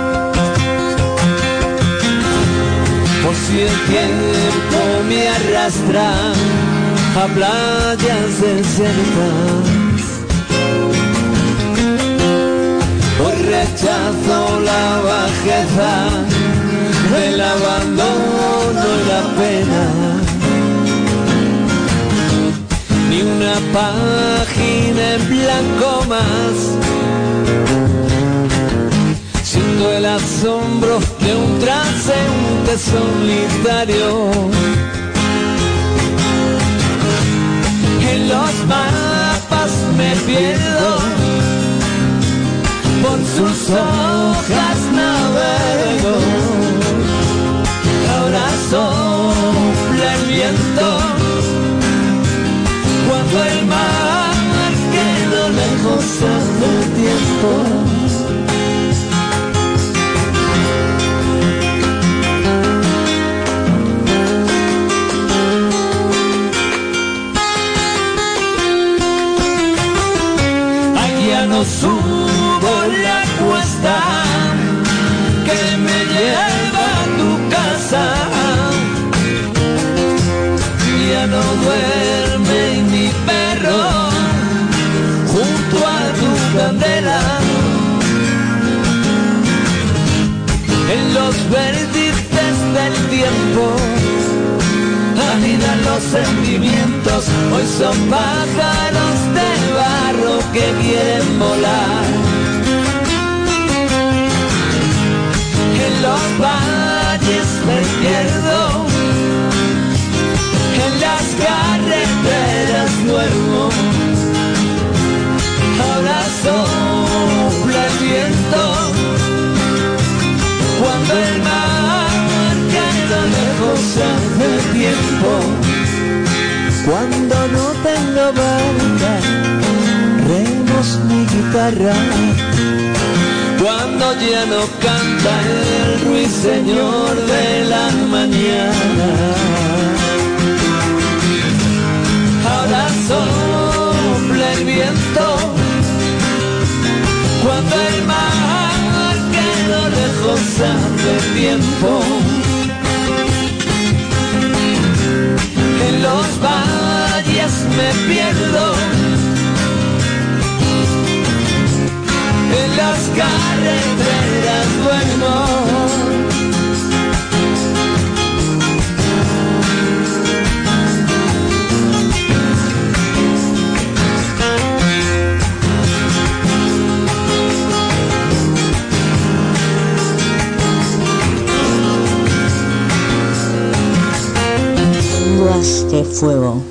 Speaker 1: Si el tiempo me arrastra a playas desiertas. Hoy rechazo la bajeza del abandono y la pena. Ni una página en blanco más. Siendo el asombro de un transeúnte solitario. En los mapas me pierdo, por sus hojas navego. Ahora sopla el viento, cuando el mar quedó lejos hace tiempo. En los vértices del tiempo anidan los sentimientos, hoy son pájaros de barro que quieren volar. En los valles me pierdo, en las carreteras duermo. Ahora sopla guitarra. Cuando ya no canta el ruiseñor de la mañana. Ahora sopla el viento cuando el mar quedó lejos hace tiempo. En los valles me pierdo,
Speaker 4: de Fuego,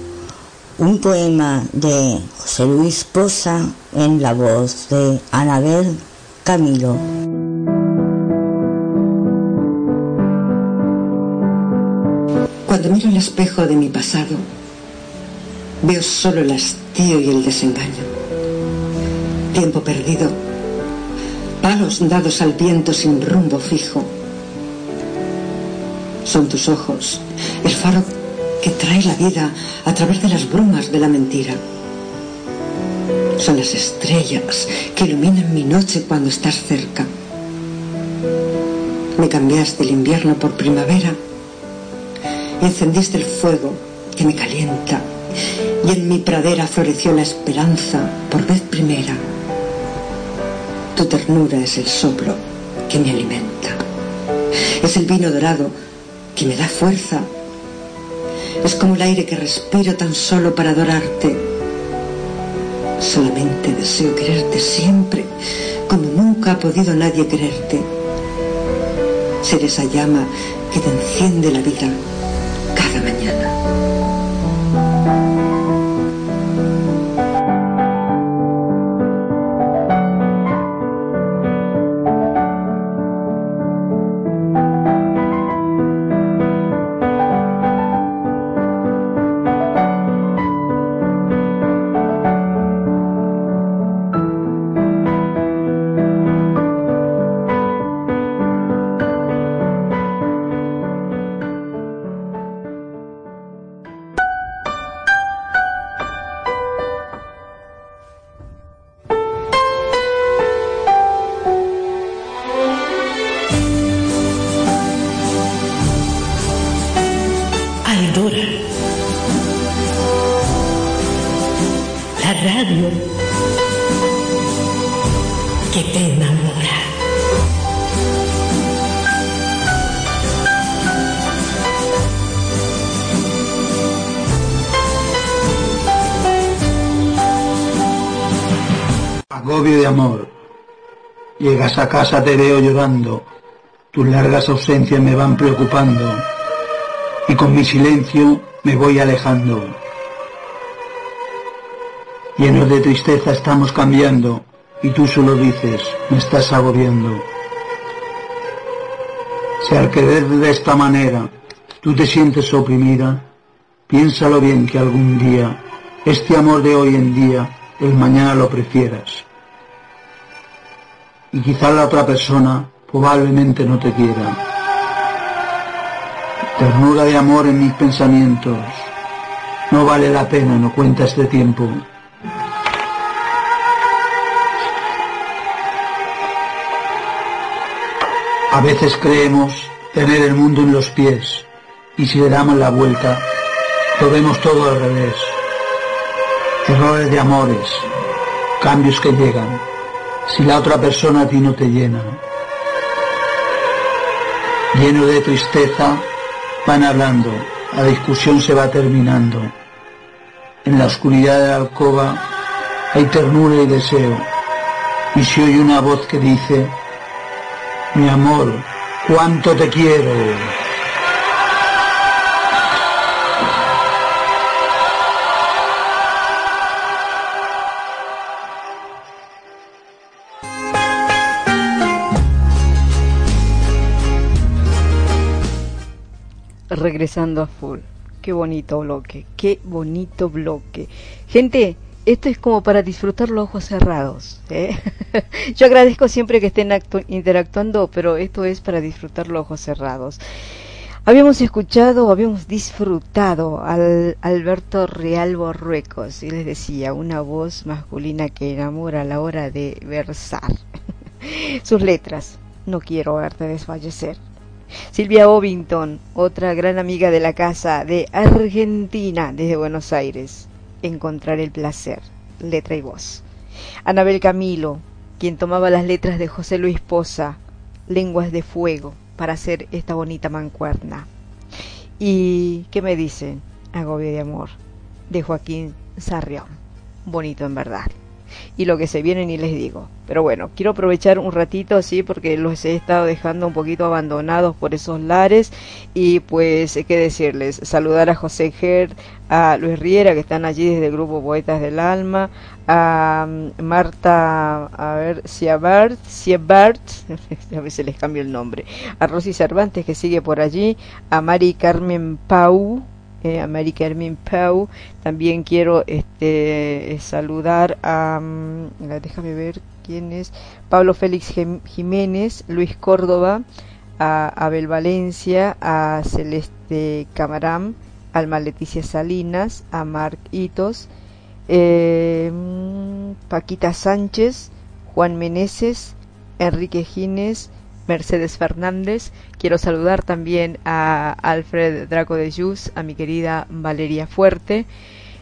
Speaker 4: un poema de José Luis Poza en la voz de Anabel Camilo.
Speaker 18: Cuando miro el espejo de mi pasado, veo solo el hastío y el desengaño. Tiempo perdido, palos dados al viento sin rumbo fijo. Son tus ojos, el faro que trae la vida a través de las brumas de la mentira. Son las estrellas que iluminan mi noche cuando estás cerca. Me cambiaste el invierno por primavera encendiste el fuego que me calienta y en mi pradera floreció la esperanza por vez primera. Tu ternura es el soplo que me alimenta. Es el vino dorado que me da fuerza. Es como el aire que respiro tan solo para adorarte. Solamente deseo quererte siempre, como nunca ha podido nadie quererte. Ser esa llama que te enciende la vida
Speaker 19: A casa, te veo llorando. Tus largas ausencias me van preocupando. Y con mi silencio me voy alejando. Llenos de tristeza estamos cambiando. Y tú solo dices, me estás agobiando. Si al querer de esta manera tú te sientes oprimida, piénsalo bien que algún día este amor de hoy en día el mañana lo prefieras. Y quizá la otra persona probablemente no te quiera. Ternura de amor en mis pensamientos. No vale la pena, no cuenta este tiempo. A veces creemos tener el mundo en los pies y si le damos la vuelta, lo vemos todo al revés. Errores de amores, cambios que llegan, si la otra persona a ti no te llena. Lleno de tristeza, van hablando, la discusión se va terminando. En la oscuridad de la alcoba hay ternura y deseo. Y si oye una voz que dice, mi amor, cuánto te quiero.
Speaker 2: Regresando a full. Qué bonito bloque, qué bonito bloque. Gente, esto es como para disfrutar los ojos cerrados. ¿eh? <laughs> Yo agradezco siempre que estén interactuando, pero esto es para disfrutar los ojos cerrados. Habíamos escuchado, habíamos disfrutado al Alberto Real Borruecos y les decía, una voz masculina que enamora a la hora de versar. <laughs> Sus letras, no quiero verte desfallecer Silvia Ovington, otra gran amiga de la casa de Argentina desde Buenos Aires. Encontrar el placer, letra y voz. Anabel Camilo, quien tomaba las letras de José Luis Poza, lenguas de fuego, para hacer esta bonita mancuerna. ¿Y qué me dicen? Agobio de amor, de Joaquín Sarrión. Bonito en verdad y lo que se viene ni les digo. Pero bueno, quiero aprovechar un ratito así porque los he estado dejando un poquito abandonados por esos lares y pues qué decirles, saludar a José Ger, a Luis Riera que están allí desde el grupo Poetas del Alma, a mm, Marta, a ver, Siabart, Siabart, <laughs> a veces les cambio el nombre, a Rosy Cervantes que sigue por allí, a Mari Carmen Pau, eh, América Hermin Pau. También quiero este, saludar a, mm, déjame ver quién es, Pablo Félix Jiménez, Luis Córdoba, a Abel Valencia, a Celeste Camarán, Alma Leticia Salinas, a Marc Hitos, eh, mm, Paquita Sánchez, Juan Meneses, Enrique Gines, Mercedes Fernández. Quiero saludar también a Alfred Draco de Jus, a mi querida Valeria Fuerte,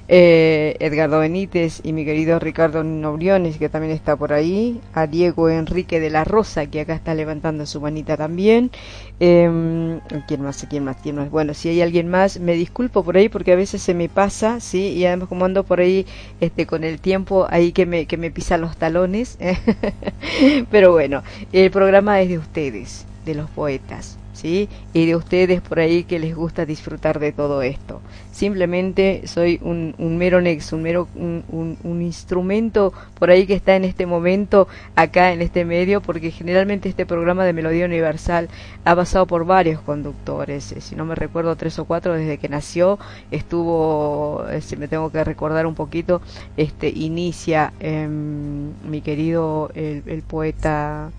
Speaker 2: eh, Edgardo Benítez y mi querido Ricardo Nobriones, que también está por ahí, a Diego Enrique de la Rosa, que acá está levantando su manita también. Eh, ¿Quién más? ¿Quién más? ¿Quién más? Bueno, si hay alguien más, me disculpo por ahí porque a veces se me pasa, ¿sí? Y además como ando por ahí este, con el tiempo ahí que me, que me pisa los talones. <laughs> Pero bueno, el programa es de ustedes, de los poetas. ¿Sí? Y de ustedes por ahí que les gusta disfrutar de todo esto. Simplemente soy un, mero nex, un mero un, un, instrumento por ahí que está en este momento acá en este medio, porque generalmente este programa de Melodía Universal ha pasado por varios conductores. Eh, si no me recuerdo tres o cuatro desde que nació, estuvo, eh, si me tengo que recordar un poquito, este inicia em, mi querido el poeta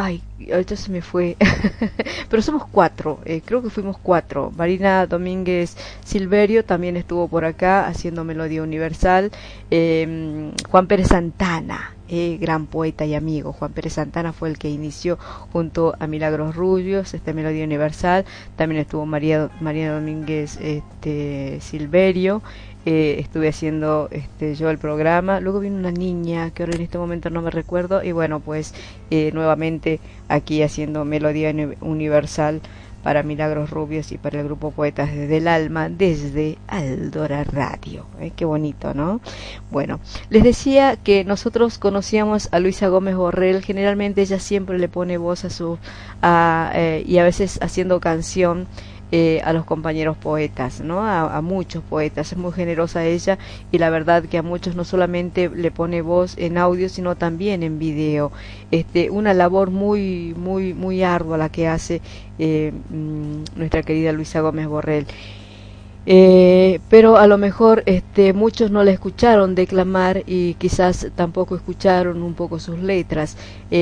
Speaker 2: Ay, ahorita se me fue. <laughs> Pero somos cuatro, eh, creo que fuimos cuatro. Marina Domínguez Silverio también estuvo por acá haciendo Melodía Universal. Em, Juan Pérez Santana, eh, gran poeta y amigo. Juan Pérez Santana fue el que inició junto a Milagros Rubios esta Melodía Universal. También estuvo María, María Domínguez este, Silverio estuve haciendo este, yo el programa. Luego vino una niña que ahora en este momento no me recuerdo. Y bueno, pues eh, nuevamente aquí haciendo Melodía Universal para Milagros Rubios y para el grupo Poetas desde el Alma desde Aldora Radio. ¿eh? Qué bonito, ¿no? Bueno, les decía que nosotros conocíamos a Luisa Gómez Borrell. Generalmente ella siempre le pone voz a su... A, eh, y a veces haciendo canción eh, a los compañeros poetas, ¿no? A, muchos poetas. Es muy generosa ella y la verdad que a muchos no solamente le pone voz en audio, sino también en video. Este, una labor muy, muy, muy ardua la que hace eh, mm, nuestra querida Luisa Gómez Borrell. Eh, pero a lo mejor este, muchos no la escucharon declamar y quizás tampoco escucharon un poco sus letras.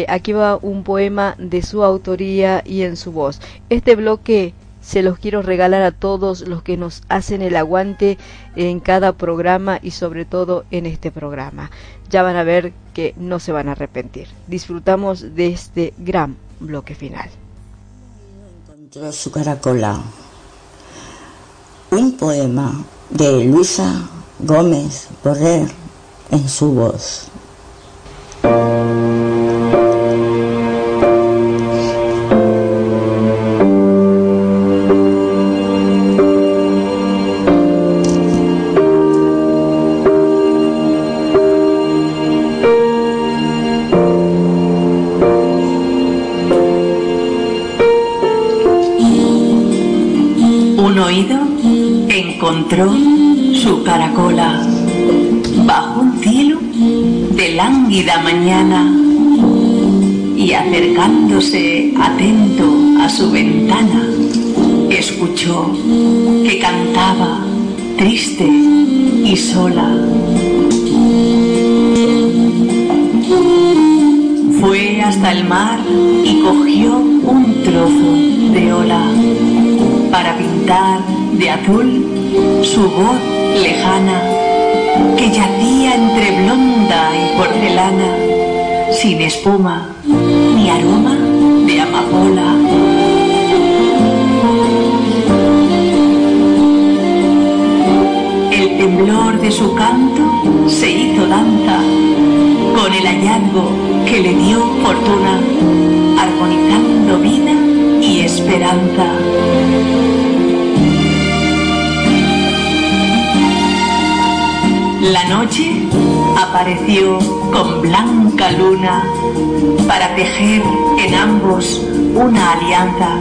Speaker 2: aquí va un poema de su autoría y en su voz. Este bloque se los quiero regalar a todos los que nos hacen el aguante en cada programa y sobre todo en este programa. Ya van a ver que no se van a arrepentir. Disfrutamos de este gran bloque final.
Speaker 5: Encontró su. Un poema de Luisa Gómez Borrer en su voz.
Speaker 20: Y acercándose atento a su ventana, escuchó que cantaba triste y sola. Fue hasta el mar y cogió un trozo de ola para pintar de azul su voz lejana que yacía entre blonda y porcelana, sin espuma ni aroma de amapola. El temblor de su canto se hizo danza con el hallazgo que le dio fortuna, armonizando vida y esperanza. La noche apareció con blanca luna para tejer en ambos una alianza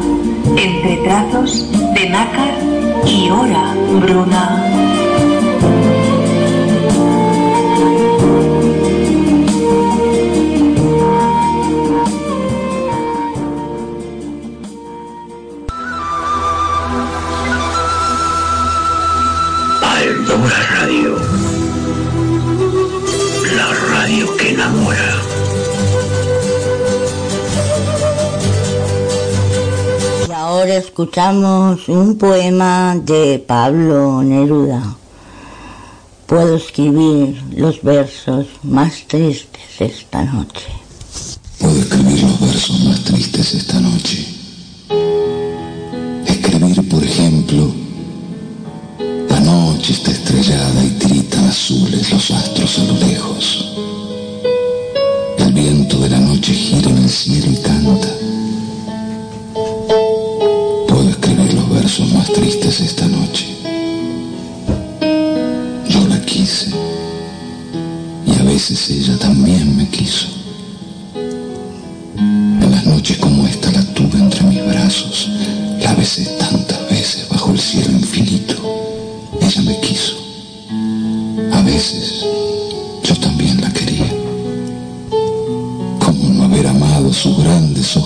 Speaker 20: entre trazos de nácar y hora bruna.
Speaker 4: Escuchamos un poema de Pablo Neruda. Puedo escribir los versos más tristes esta noche.
Speaker 21: Puedo escribir los versos más tristes esta noche. Escribir, por ejemplo, la noche está estrellada y tiritan azules los astros a lo lejos. El viento de la noche gira en el cielo y canta. Versos más tristes esta noche. Yo la quise y a veces ella también me quiso. En las noches como esta la tuve entre mis brazos, la besé tantas veces bajo el cielo infinito. Ella me quiso. A veces yo también la quería. Como no haber amado sus grandes ojos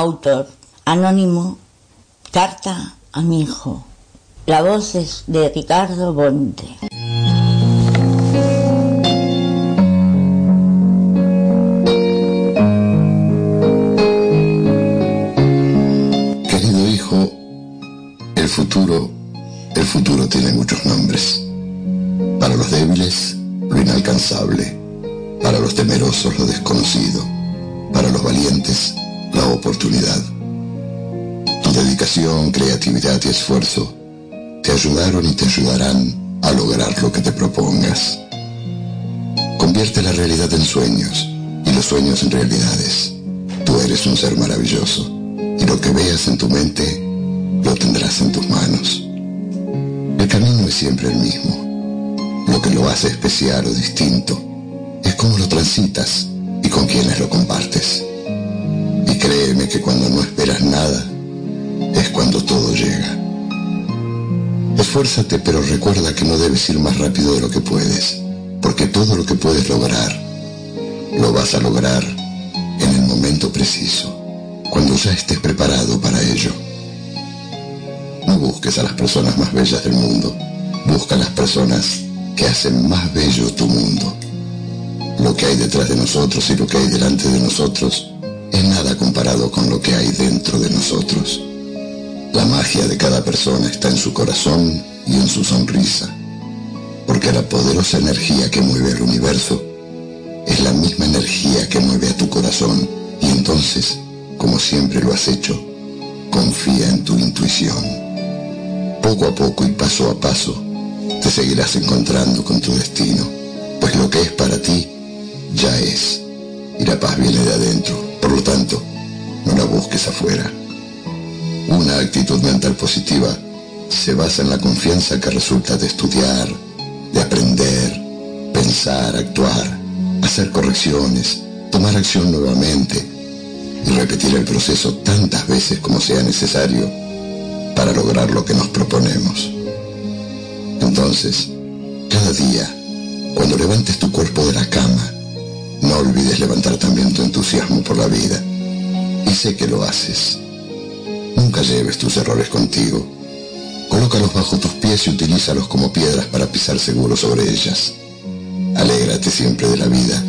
Speaker 5: autor anónimo Carta a mi hijo. La voz es de Ricardo Bonte.
Speaker 22: Querido hijo, el futuro, el futuro tiene muchos nombres. Para los débiles, lo inalcanzable. Para los temerosos, lo desconocido. Para los valientes, la oportunidad. Tu dedicación, creatividad y esfuerzo te ayudaron y te ayudarán a lograr lo que te propongas. Convierte la realidad en sueños y los sueños en realidades. Tú eres un ser maravilloso y lo que veas en tu mente lo tendrás en tus manos. El camino es siempre el mismo. Lo que lo hace especial o distinto es cómo lo transitas y con quienes lo compartes. Y créeme que cuando no esperas nada es cuando todo llega. Esfuérzate, pero recuerda que no debes ir más rápido de lo que puedes, porque todo lo que puedes lograr, lo vas a lograr en el momento preciso, cuando ya estés preparado para ello. No busques a las personas más bellas del mundo, busca a las personas que hacen más bello tu mundo. Lo que hay detrás de nosotros y lo que hay delante de nosotros es nada comparado con lo que hay dentro de nosotros. La magia de cada persona está en su corazón y en su sonrisa, porque la poderosa energía que mueve el universo es la misma energía que mueve a tu corazón y entonces, como siempre lo has hecho, confía en tu intuición. Poco a poco y paso a paso te seguirás encontrando con tu destino, pues lo que es para ti ya es, y la paz viene de adentro, por lo tanto, no la busques afuera. Una actitud mental positiva se basa en la confianza que resulta de estudiar, de aprender, pensar, actuar, hacer correcciones, tomar acción nuevamente y repetir el proceso tantas veces como sea necesario para lograr lo que nos proponemos. Entonces, cada día, cuando levantes tu cuerpo de la cama, No olvides levantar también tu entusiasmo por la vida. Y sé que lo haces. Nunca lleves tus errores contigo. Colócalos bajo tus pies y utilízalos como piedras para pisar seguro sobre ellas. Alégrate siempre de la vida,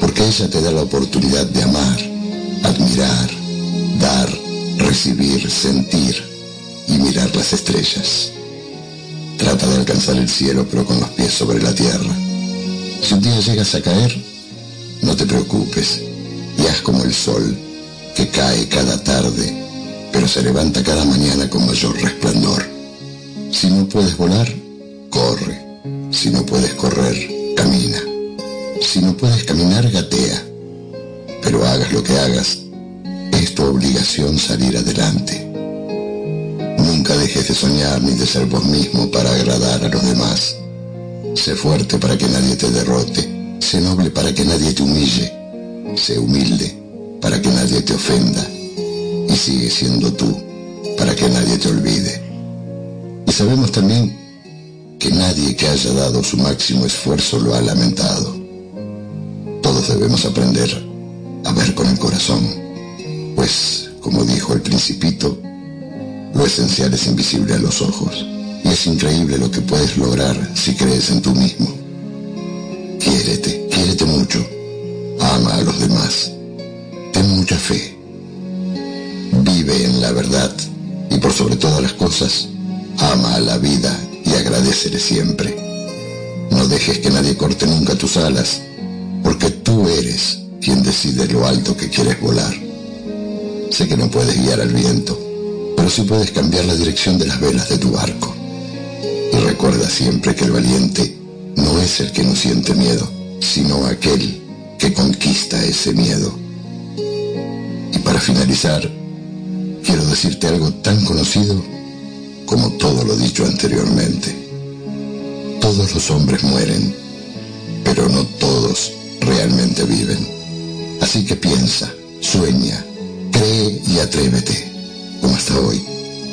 Speaker 22: porque ella te da la oportunidad de amar, admirar, dar, recibir, sentir y mirar las estrellas. Trata de alcanzar el cielo pero con los pies sobre la tierra. Si un día llegas a caer, no te preocupes y haz como el sol, que cae cada tarde, pero se levanta cada mañana con mayor resplandor. Si no puedes volar, corre. Si no puedes correr, camina. Si no puedes caminar, gatea. Pero hagas lo que hagas, es tu obligación salir adelante. Nunca dejes de soñar ni de ser vos mismo para agradar a los demás. Sé fuerte para que nadie te derrote. Sé noble para que nadie te humille. Sé humilde para que nadie te ofenda. Y sigue siendo tú para que nadie te olvide. Y sabemos también que nadie que haya dado su máximo esfuerzo lo ha lamentado. Todos debemos aprender a ver con el corazón, pues, como dijo el principito, lo esencial es invisible a los ojos y es increíble lo que puedes lograr si crees en tú mismo. Quiérete, quiérete mucho, ama a los demás, ten mucha fe, vive en la verdad y por sobre todas las cosas, ama a la vida y agradecele siempre. No dejes que nadie corte nunca tus alas, porque tú eres quien decide lo alto que quieres volar. Sé que no puedes guiar al viento, pero sí puedes cambiar la dirección de las velas de tu barco. Y recuerda siempre que el valiente no es el que no siente miedo, sino aquel que conquista ese miedo. Y para finalizar, quiero decirte algo tan conocido como todo lo dicho anteriormente. Todos los hombres mueren, pero no todos realmente viven. Así que piensa, sueña, cree y atrévete, como hasta hoy,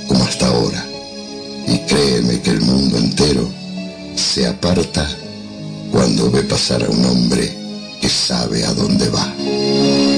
Speaker 22: como hasta ahora. Y créeme que el mundo entero se aparta cuando ve pasar a un hombre que sabe a dónde va.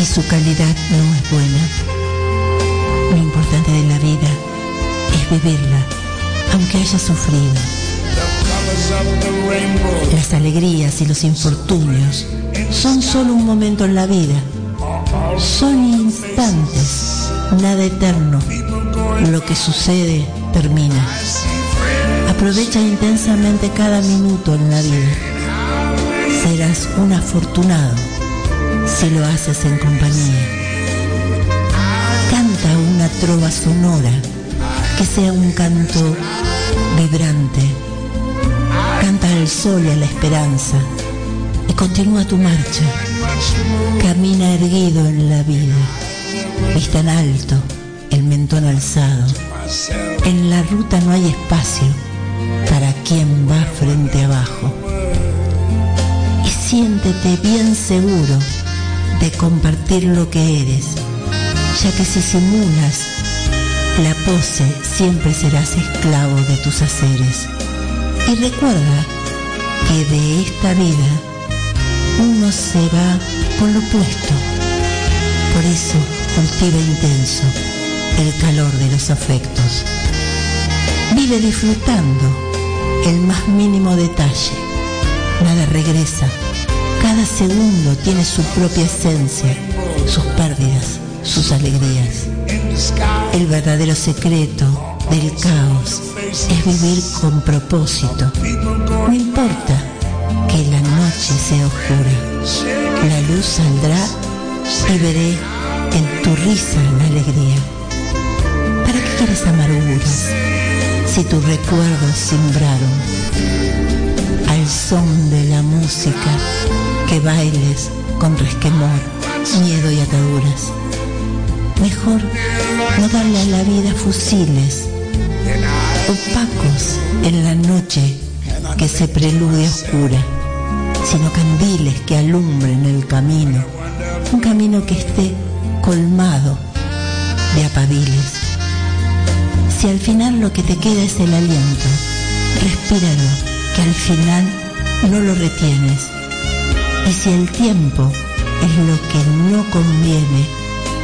Speaker 23: Y su calidad no es buena, lo importante de la vida es vivirla, aunque haya sufrido. Las alegrías y los infortunios son solo un momento en la vida, son instantes nada eterno, lo que sucede termina. Aprovecha intensamente cada minuto en la vida. Serás un afortunado si lo haces en compañía. Canta una trova sonora que sea un canto vibrante. Canta al sol y a la esperanza y continúa tu marcha. Camina erguido en la vida, vista en alto, el mentón alzado. En la ruta no hay espacio para quien va frente abajo. Y siéntete bien seguro de compartir lo que eres, ya que si simulas la pose siempre serás esclavo de tus haceres. Y recuerda que de esta vida uno se va con lo opuesto. Por eso cultiva intenso el calor de los afectos. Vive disfrutando el más mínimo detalle. Nada regresa. Cada segundo tiene su propia esencia, sus pérdidas, sus alegrías. El verdadero secreto del caos es vivir con propósito. No importa que la noche sea oscura, la luz saldrá y veré en tu risa la alegría. ¿Para qué quieres amarguras si tus recuerdos sembraron al son de la música que bailes con resquemor, miedo y ataduras? Mejor no darle a la vida fusiles opacos en la noche que se prelude oscura, sino candiles que alumbren el camino, un camino que esté colmado de apabiles. Si al final lo que te queda es el aliento, respíralo, que al final no lo retienes. Y si el tiempo es lo que no conviene,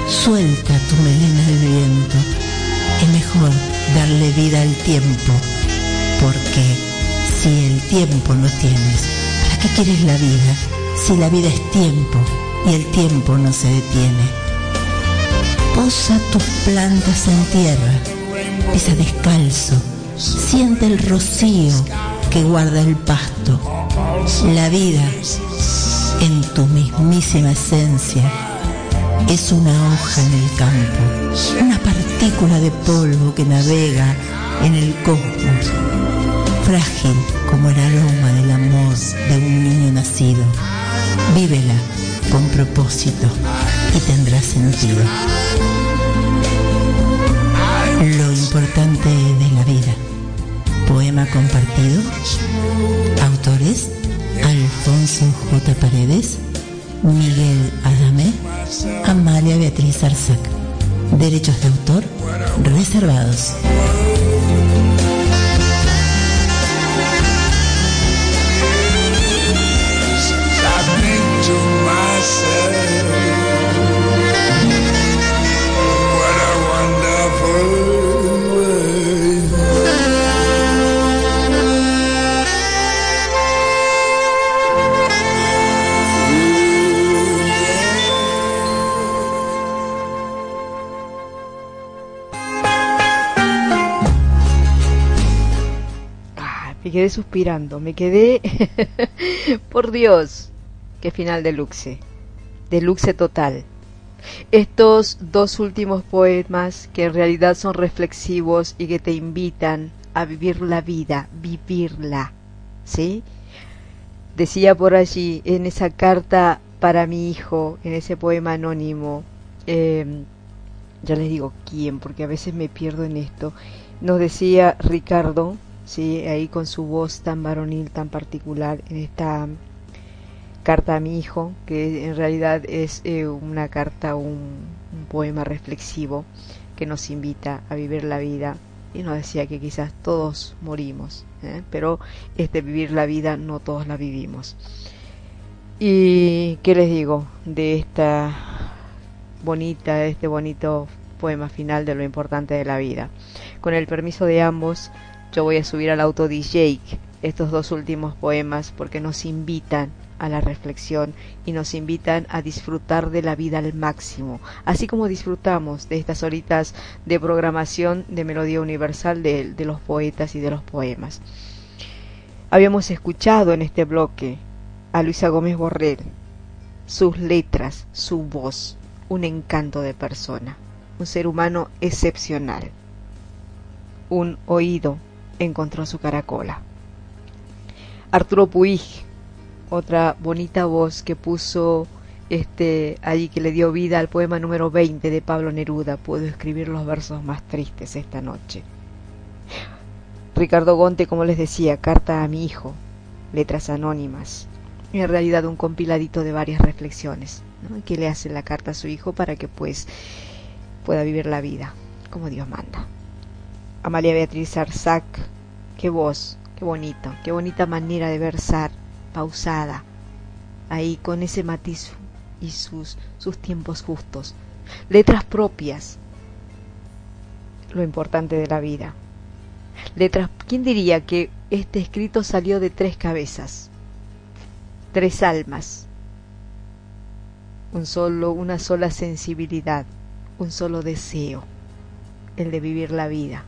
Speaker 23: suelta tu melena al viento. Es mejor darle vida al tiempo, porque si el tiempo no tienes, ¿para qué quieres la vida? Si la vida es tiempo y el tiempo no se detiene. Posa tus plantas en tierra, pisa descalzo, siente el rocío que guarda el pasto. La vida, en tu mismísima esencia, es una hoja en el campo, una partícula de polvo que navega en el cosmos, frágil como el aroma del amor de un niño nacido. Vívela con propósito y tendrá sentido. Lo importante de la vida. Poema compartido. Autores Alfonso J. Paredes, Miguel Adame, Amalia Beatriz Arzac. Derechos de autor reservados.
Speaker 2: Me quedé suspirando, me quedé... <laughs> Por Dios, qué final de Luxe. De Luxe total. Estos dos últimos poemas que en realidad son reflexivos y que te invitan a vivir la vida, vivirla. ¿Sí? Decía por allí en esa carta para mi hijo, en ese poema anónimo, eh, ya les digo quién, porque a veces me pierdo en esto, nos decía Ricardo, ¿sí? ahí con su voz tan varonil, tan particular, en esta carta a mi hijo, que en realidad es eh, una carta, un, poema reflexivo que nos invita a vivir la vida y nos decía que quizás todos morimos, ¿eh? pero este vivir la vida no todos la vivimos. Y qué les digo de esta bonita, de este bonito poema final de lo importante de la vida. Con el permiso de ambos, yo voy a subir al auto DJ estos dos últimos poemas porque nos invitan a la reflexión y nos invitan a disfrutar de la vida al máximo, así como disfrutamos de estas horitas de programación de Melodía Universal de, de los poetas y de los poemas. Habíamos escuchado en este bloque a Luisa Gómez Borrell, sus letras, su voz, un encanto de persona, un ser humano excepcional. Un oído encontró su caracola. Arturo Puig, otra bonita voz que puso este allí que le dio vida al poema número 20 de Pablo Neruda. Puedo escribir los versos más tristes esta noche. Ricardo Gonte, como les decía, carta a mi hijo, letras anónimas. En realidad un compiladito de varias reflexiones que le hace la carta a su hijo para que pues pueda vivir la vida como Dios manda. Amalia Beatriz Arzac, qué voz, qué bonito, qué bonita manera de versar, pausada, ahí con ese matiz y sus, sus tiempos justos. Letras propias, lo importante de la vida. Letras, ¿quién diría que este escrito salió de tres cabezas? Tres almas, un solo, una sola sensibilidad, un solo deseo, el de vivir la vida.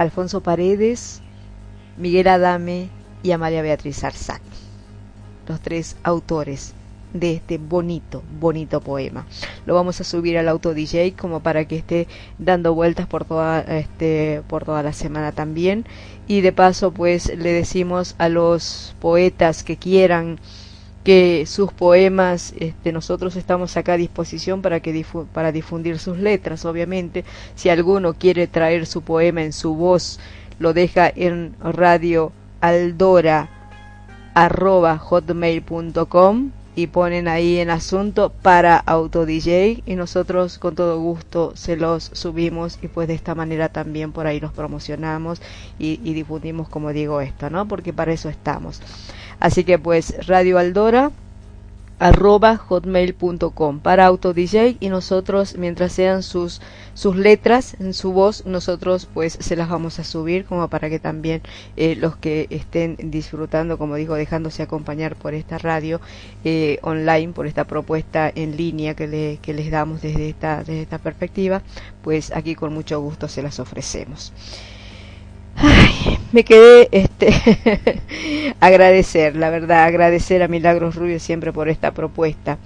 Speaker 2: Alfonso Paredes, Miguel Adame y Amalia Beatriz Arzac, los tres autores de este bonito, bonito poema. Lo vamos a subir al auto DJ como para que esté dando vueltas por toda, este, por toda la semana también. Y de paso, pues le decimos a los poetas que quieran que sus poemas, este, nosotros estamos acá a disposición para que para difundir sus letras, obviamente. Si alguno quiere traer su poema en su voz, lo deja en radio aldora y ponen ahí en asunto para auto DJ y nosotros con todo gusto se los subimos y pues de esta manera también por ahí los promocionamos y, y difundimos como digo esto, ¿no? Porque para eso estamos. Así que pues Radio Aldora arroba hotmail.com para auto DJ y nosotros mientras sean sus sus letras en su voz nosotros pues se las vamos a subir como para que también eh, los que estén disfrutando como digo dejándose acompañar por esta radio eh, online por esta propuesta en línea que, le, que les damos desde esta desde esta perspectiva pues aquí con mucho gusto se las ofrecemos Ay, me quedé este <laughs> agradecer, la verdad, agradecer a Milagros Rubio siempre por esta propuesta.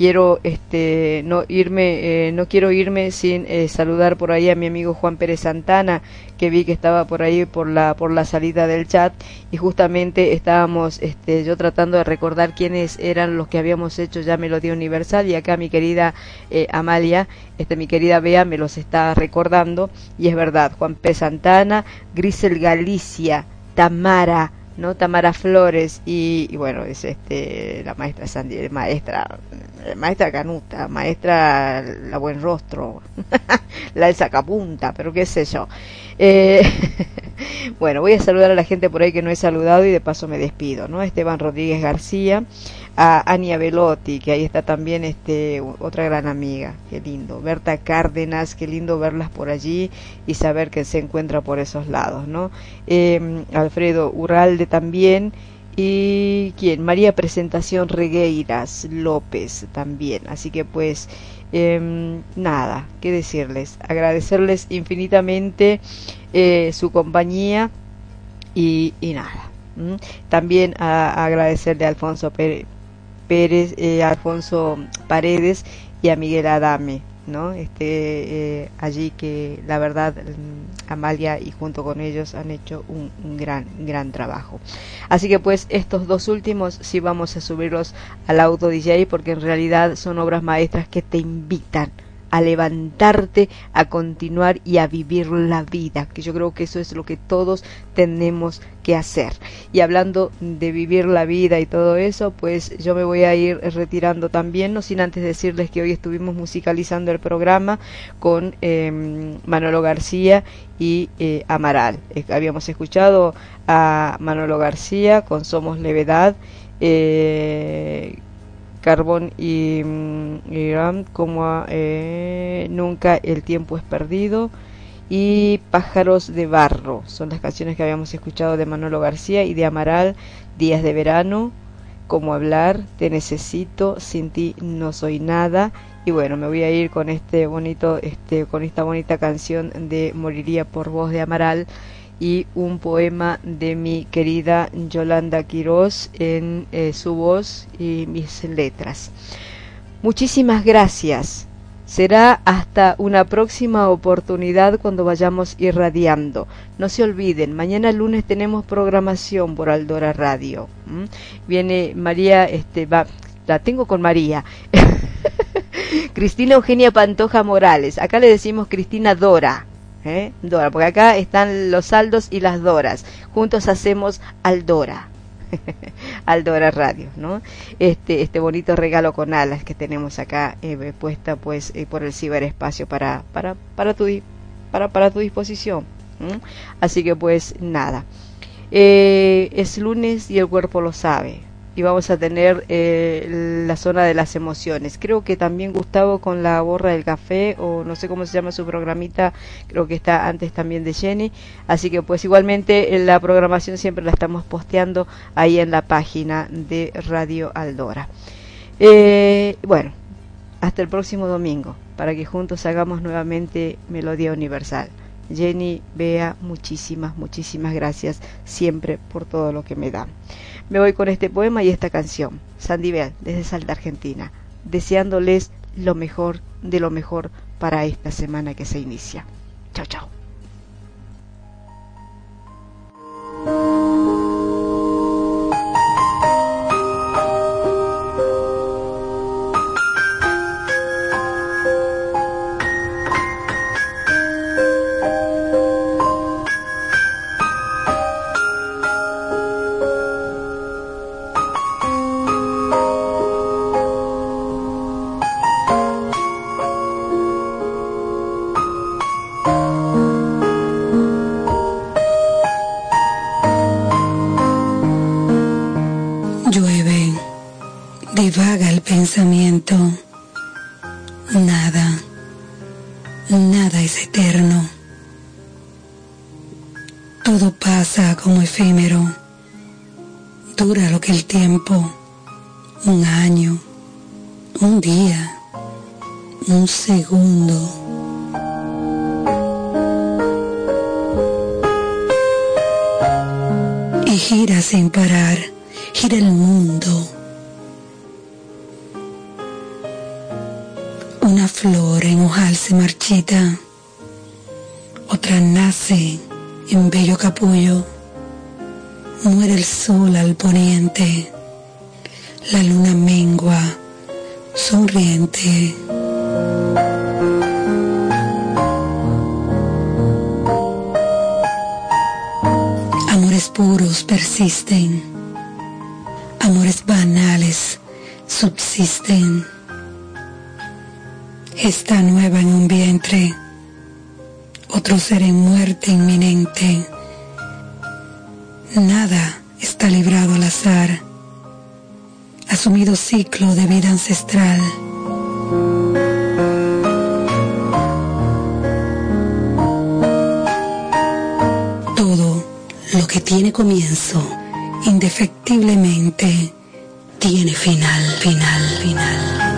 Speaker 2: Quiero este no irme eh, no quiero irme sin eh, saludar por ahí a mi amigo Juan Pérez Santana, que vi que estaba por ahí por la por la salida del chat. Y justamente estábamos este yo tratando de recordar quiénes eran los que habíamos hecho ya Melodía Universal. Y acá mi querida eh, Amalia, este mi querida Bea me los está recordando. Y es verdad, Juan Pérez Santana, Grisel Galicia, Tamara ¿no? Tamara Flores y, bueno, es este la maestra Sandy, maestra, maestra Canuta, maestra La Buen Rostro, <laughs> la del Sacapunta, pero qué sé yo. Eh, <laughs> bueno, voy a saludar a la gente por ahí que no he saludado y de paso me despido, ¿no? Esteban Rodríguez García, a Ania Velotti, que ahí está también este otra gran amiga, qué lindo. Berta Cárdenas, qué lindo verlas por allí y saber que se encuentra por esos lados, ¿no? Eh, Alfredo Urralde también. Y quién María Presentación Regueiras López también. Así que pues eh, nada qué decirles. Agradecerles infinitamente eh, su compañía y, nada también a agradecerle a Alfonso Pérez, Pérez eh, Alfonso Paredes y a Miguel Adame ¿no? Este, eh, allí que la verdad Amalia y junto con ellos han hecho un, un, gran, gran trabajo. Así que pues estos dos últimos sí vamos a subirlos al auto DJ porque en realidad son obras maestras que te invitan a levantarte, a continuar y a vivir la vida, que yo creo que eso es lo que todos tenemos que hacer. Y hablando de vivir la vida y todo eso, pues yo me voy a ir retirando también, no sin antes decirles que hoy estuvimos musicalizando el programa con eh, Manolo García y eh, Amaral. Eh, habíamos escuchado a Manolo García con Somos Levedad. Eh, Carbón y, Ram como eh, Nunca el tiempo es perdido y Pájaros de barro son las canciones que habíamos escuchado de Manolo García y de Amaral Días de verano cómo hablar, te necesito, sin ti no soy nada. Y bueno, me voy a ir con este bonito, este, con esta bonita canción de Moriría por voz de Amaral y un poema de mi querida Yolanda Quiroz en eh, su voz y mis letras. Muchísimas gracias. Será hasta una próxima oportunidad cuando vayamos irradiando. No se olviden, mañana lunes tenemos programación por Aldora Radio. ¿m? Viene María, este, va, la tengo con María. <laughs> Cristina Eugenia Pantoja Morales. Acá le decimos Cristina Dora. ¿Eh? Dora, porque acá están los saldos y las Doras. Juntos hacemos Aldora. <laughs> Aldora Radio, ¿no? Este, este bonito regalo con alas que tenemos acá eh, puesta pues eh, por el ciberespacio para, para, para, tu, para, para tu disposición. Así que pues nada. Es lunes y el cuerpo lo sabe. Y vamos a tener eh, la zona de las emociones. Creo que también Gustavo con la borra del café, o no sé cómo se llama su programita, creo que está antes también de Jenny. Así que pues igualmente en la programación siempre la estamos posteando ahí en la página de Radio Aldora. Eh, bueno, hasta el próximo domingo, para que juntos hagamos nuevamente Melodía Universal. Jenny, Bea, muchísimas, muchísimas gracias siempre por todo lo que me dan. Me voy con este poema y esta canción, Sandy Bell, desde Salta, Argentina, deseándoles lo mejor de lo mejor para esta semana que se inicia. Chao, chao.
Speaker 24: Comienzo, indefectiblemente, tiene final, final, final.